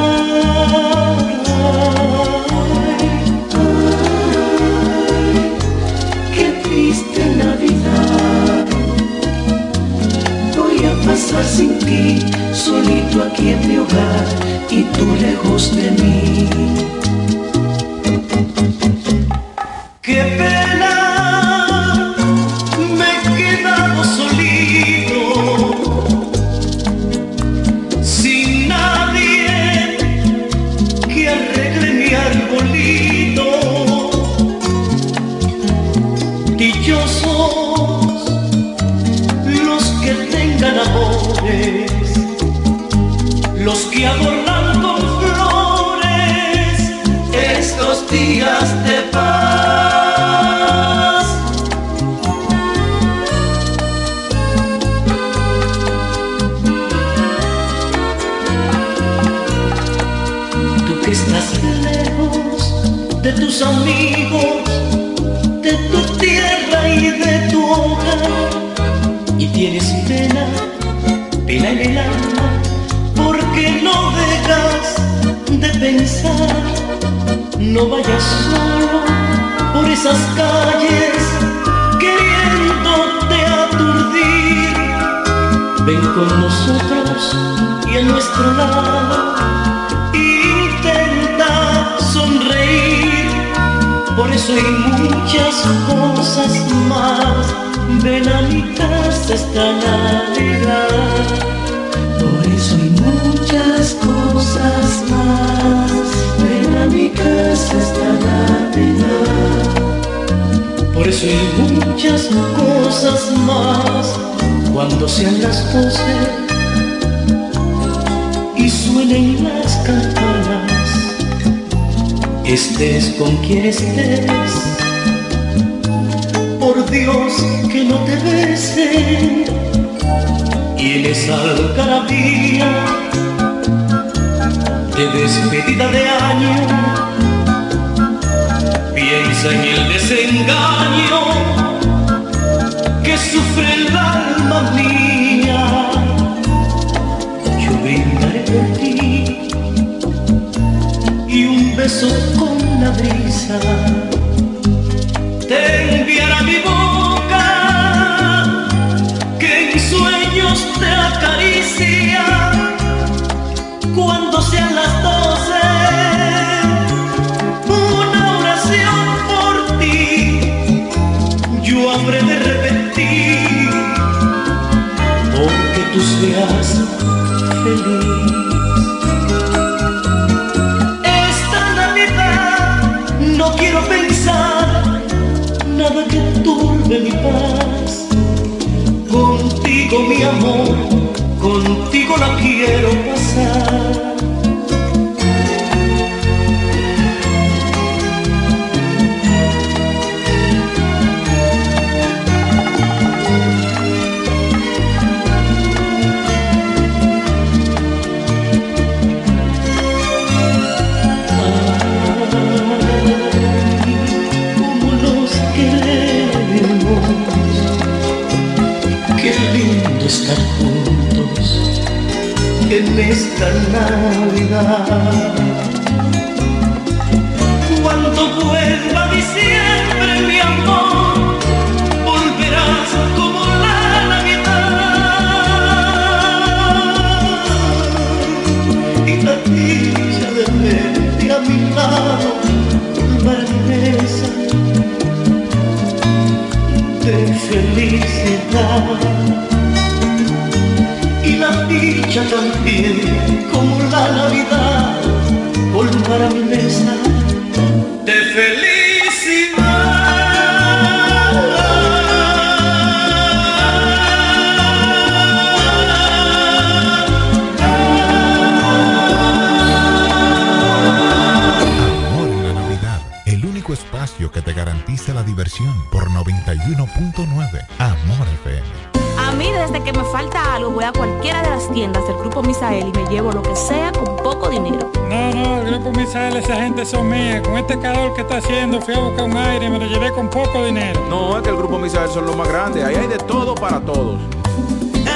Speaker 20: Qué triste Navidad. Voy a pasar sin ti, solito aquí en mi hogar y tú lejos de mí. Qué pena, me he quedado solito, sin nadie que arregle mi arbolito. Dichosos los que tengan amores, los que adornan días de paz. Tú que estás lejos de tus amigos, de tu tierra y de tu hogar, y tienes pena, pena en el alma, porque no dejas de pensar, no vayas solo por esas calles queriéndote aturdir. Ven con nosotros y a nuestro lado intenta sonreír. eso y muchas cosas más, ven a mi casa esta Navidad. Por eso y muchas cosas más, mi casa esta Navidad. Por eso y muchas cosas más, cuando sean las doce y suenen las campanas estés con quien estés. Por Dios que no te besen y en esa algarabía de despedida de año piensa en el desengaño que sufre el alma mía. Yo brindaré por ti y un beso con la brisa seas feliz esta Navidad no quiero pensar nada que turbe mi paz. Contigo mi amor, contigo la quiero pasar. Juntos en esta Navidad. Cuando vuelva diciembre, mi amor, volverás como la Navidad. Y la dicha de verte a mi lado, de felicidad. Dicha también, como la Navidad, colmará mi mesa de
Speaker 11: Amor en la Navidad, el único espacio que te garantiza la diversión por 91.9 Amor FM.
Speaker 21: A mí desde que me falta algo voy a cualquiera de las tiendas del Grupo Misael y me llevo lo que sea con poco dinero.
Speaker 22: No, no, el Grupo Misael, esa gente son mías. Con este calor que está haciendo, fui a buscar un aire y me lo llevé con poco dinero.
Speaker 23: No, es que el Grupo Misael son los más grandes. Ahí hay de todo para todos.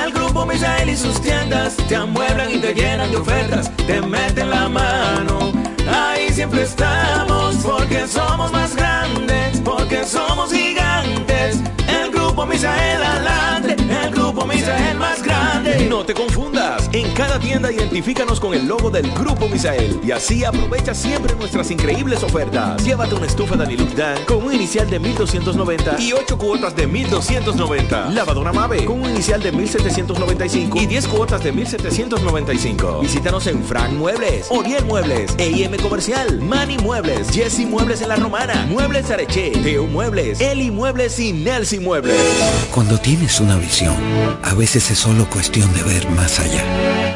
Speaker 24: El Grupo Misael y sus tiendas te amueblan y te llenan de ofertas, te meten la mano. Ahí siempre estamos porque somos más grandes, porque somos gigantes. El Grupo Misael adelante, el Grupo Misael más
Speaker 25: No te confundas. En cada tienda identifícanos con el logo del Grupo Misael y así aprovecha siempre nuestras increíbles ofertas. Llévate una estufa Danilux Dan con un inicial de 1290 y 8 cuotas de 1290. Lavadora Mave con un inicial de 1795 y 10 cuotas de 1795. Visítanos en Frank Muebles, Oriel Muebles, EIM Comercial, Mani Muebles, Jesse Muebles en La Romana, Muebles Areche, Teo Muebles, Eli Muebles y Nelson Muebles.
Speaker 26: Cuando tienes una visión, a veces es solo cuestión de ver más allá.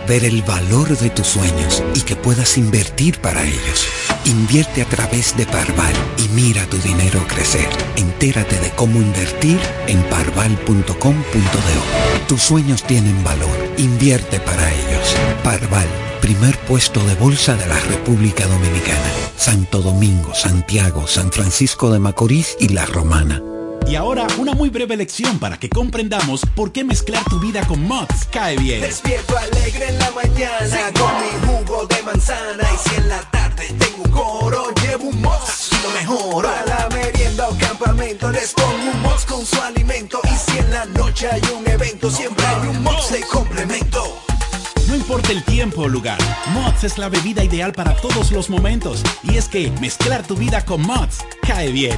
Speaker 26: Ver el valor de tus sueños y que puedas invertir para ellos. Invierte a través de Parval y mira tu dinero crecer. Entérate de cómo invertir en parval.com.do. Tus sueños tienen valor. Invierte para ellos. Parval, primer puesto de bolsa de la República Dominicana. Santo Domingo, Santiago, San Francisco de Macorís y La Romana.
Speaker 27: Y ahora una muy breve lección para que comprendamos por qué mezclar tu vida con Mods cae bien.
Speaker 28: Despierto alegre en la mañana con mi jugo de manzana y si en la tarde tengo un coro llevo un mox y lo mejor para la merienda o campamento les pongo un mox con su alimento y si en la noche hay un evento siempre hay un mox de complemento.
Speaker 27: No importa el tiempo
Speaker 29: o lugar. Mods es la bebida ideal para todos los momentos. Y es que mezclar tu vida con Mods cae bien.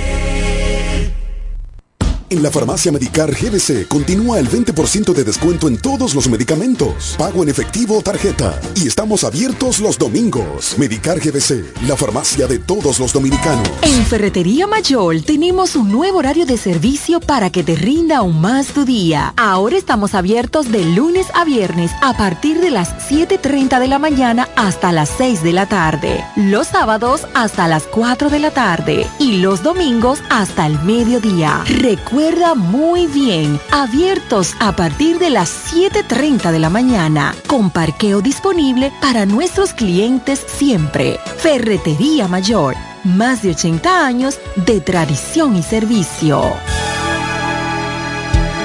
Speaker 30: En la farmacia Medicar GBC continúa el 20% de descuento en todos los medicamentos. Pago en efectivo o tarjeta. Y estamos abiertos los domingos. Medicar GBC, la farmacia de todos los dominicanos.
Speaker 31: En Ferretería Mayor tenemos un nuevo horario de servicio para que te rinda aún más tu día. Ahora estamos abiertos de lunes a viernes a partir de las 7.30 de la mañana hasta las 6 de la tarde. Los sábados hasta las 4 de la tarde. Y los domingos hasta el mediodía. Muy bien, abiertos a partir de las 7.30 de la mañana, con parqueo disponible para nuestros clientes siempre. Ferretería Mayor, más de 80 años de tradición y servicio.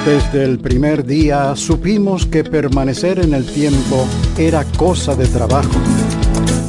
Speaker 32: Desde el primer día supimos que permanecer en el tiempo era cosa de trabajo.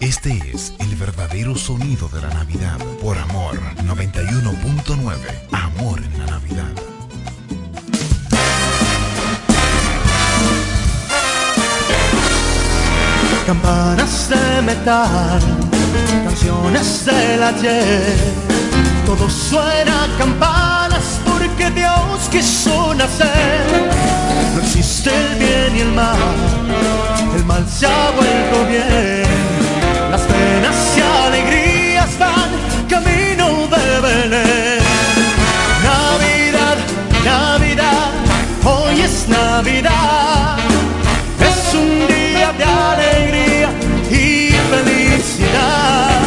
Speaker 11: Este es el verdadero sonido de la Navidad. Por Amor 91.9. Amor en la Navidad.
Speaker 33: Campanas de metal, canciones del ayer. Todo suena a campanas porque Dios quiso nacer. No existe el bien y el mal, el mal se ha vuelto bien. Las y alegrías van camino de Belén. Navidad, Navidad, hoy es Navidad. Es un día de alegría y felicidad.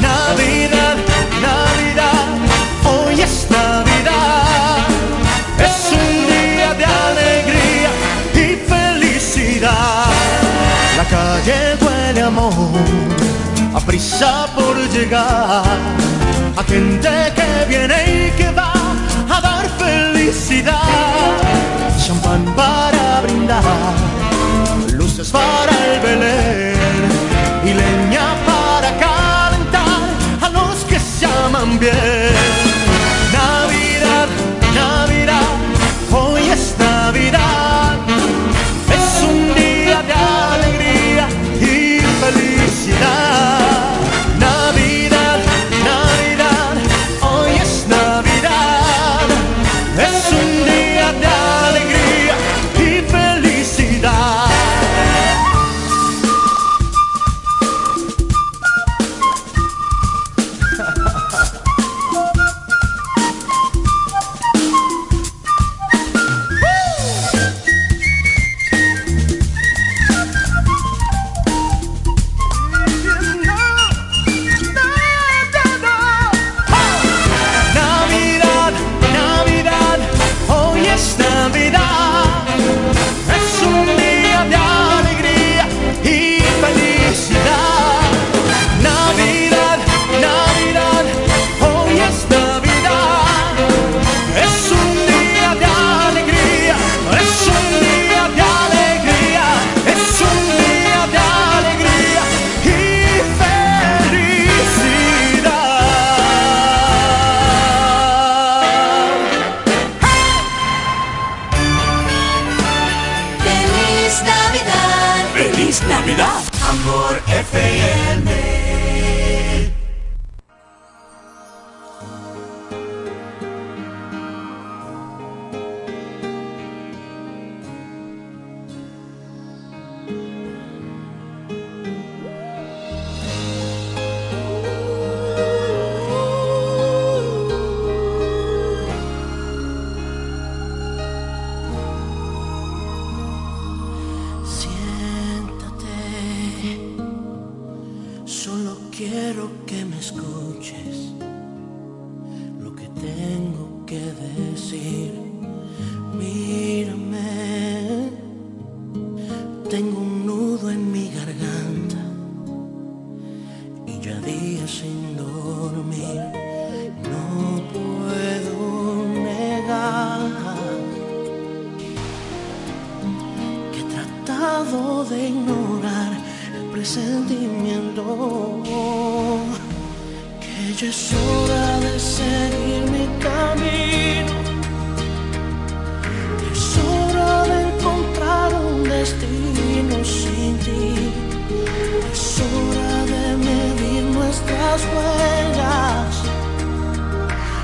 Speaker 33: Navidad, Navidad, hoy es Navidad. Es un día de alegría y felicidad. La calle huele a amor, prisa por llegar. A gente que viene y que va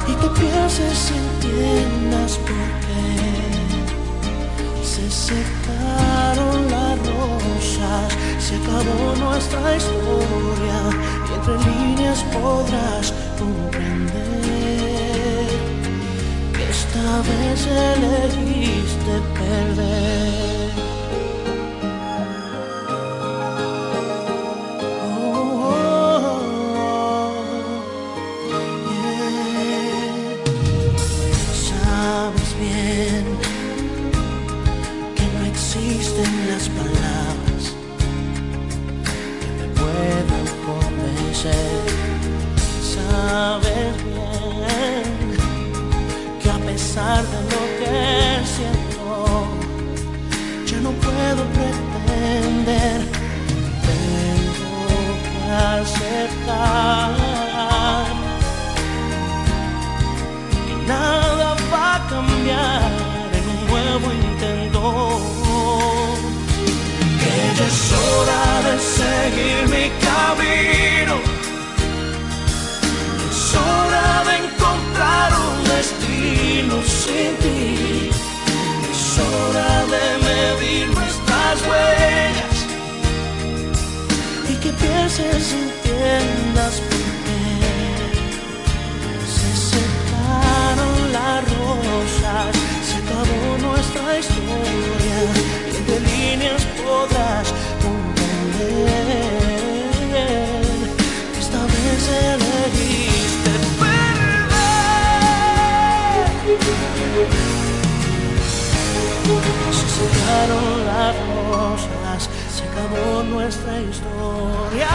Speaker 33: y que
Speaker 20: pienses y entiendas por qué se secaron las rosas, se acabó nuestra historia y entre líneas podrás comprender que esta vez elegiste perder. Es hora de medir nuestras huellas y que pienses y entiendas por qué se secaron las rosas, se acabó nuestra historia entre líneas podrás secaron las rosas, se acabó nuestra historia.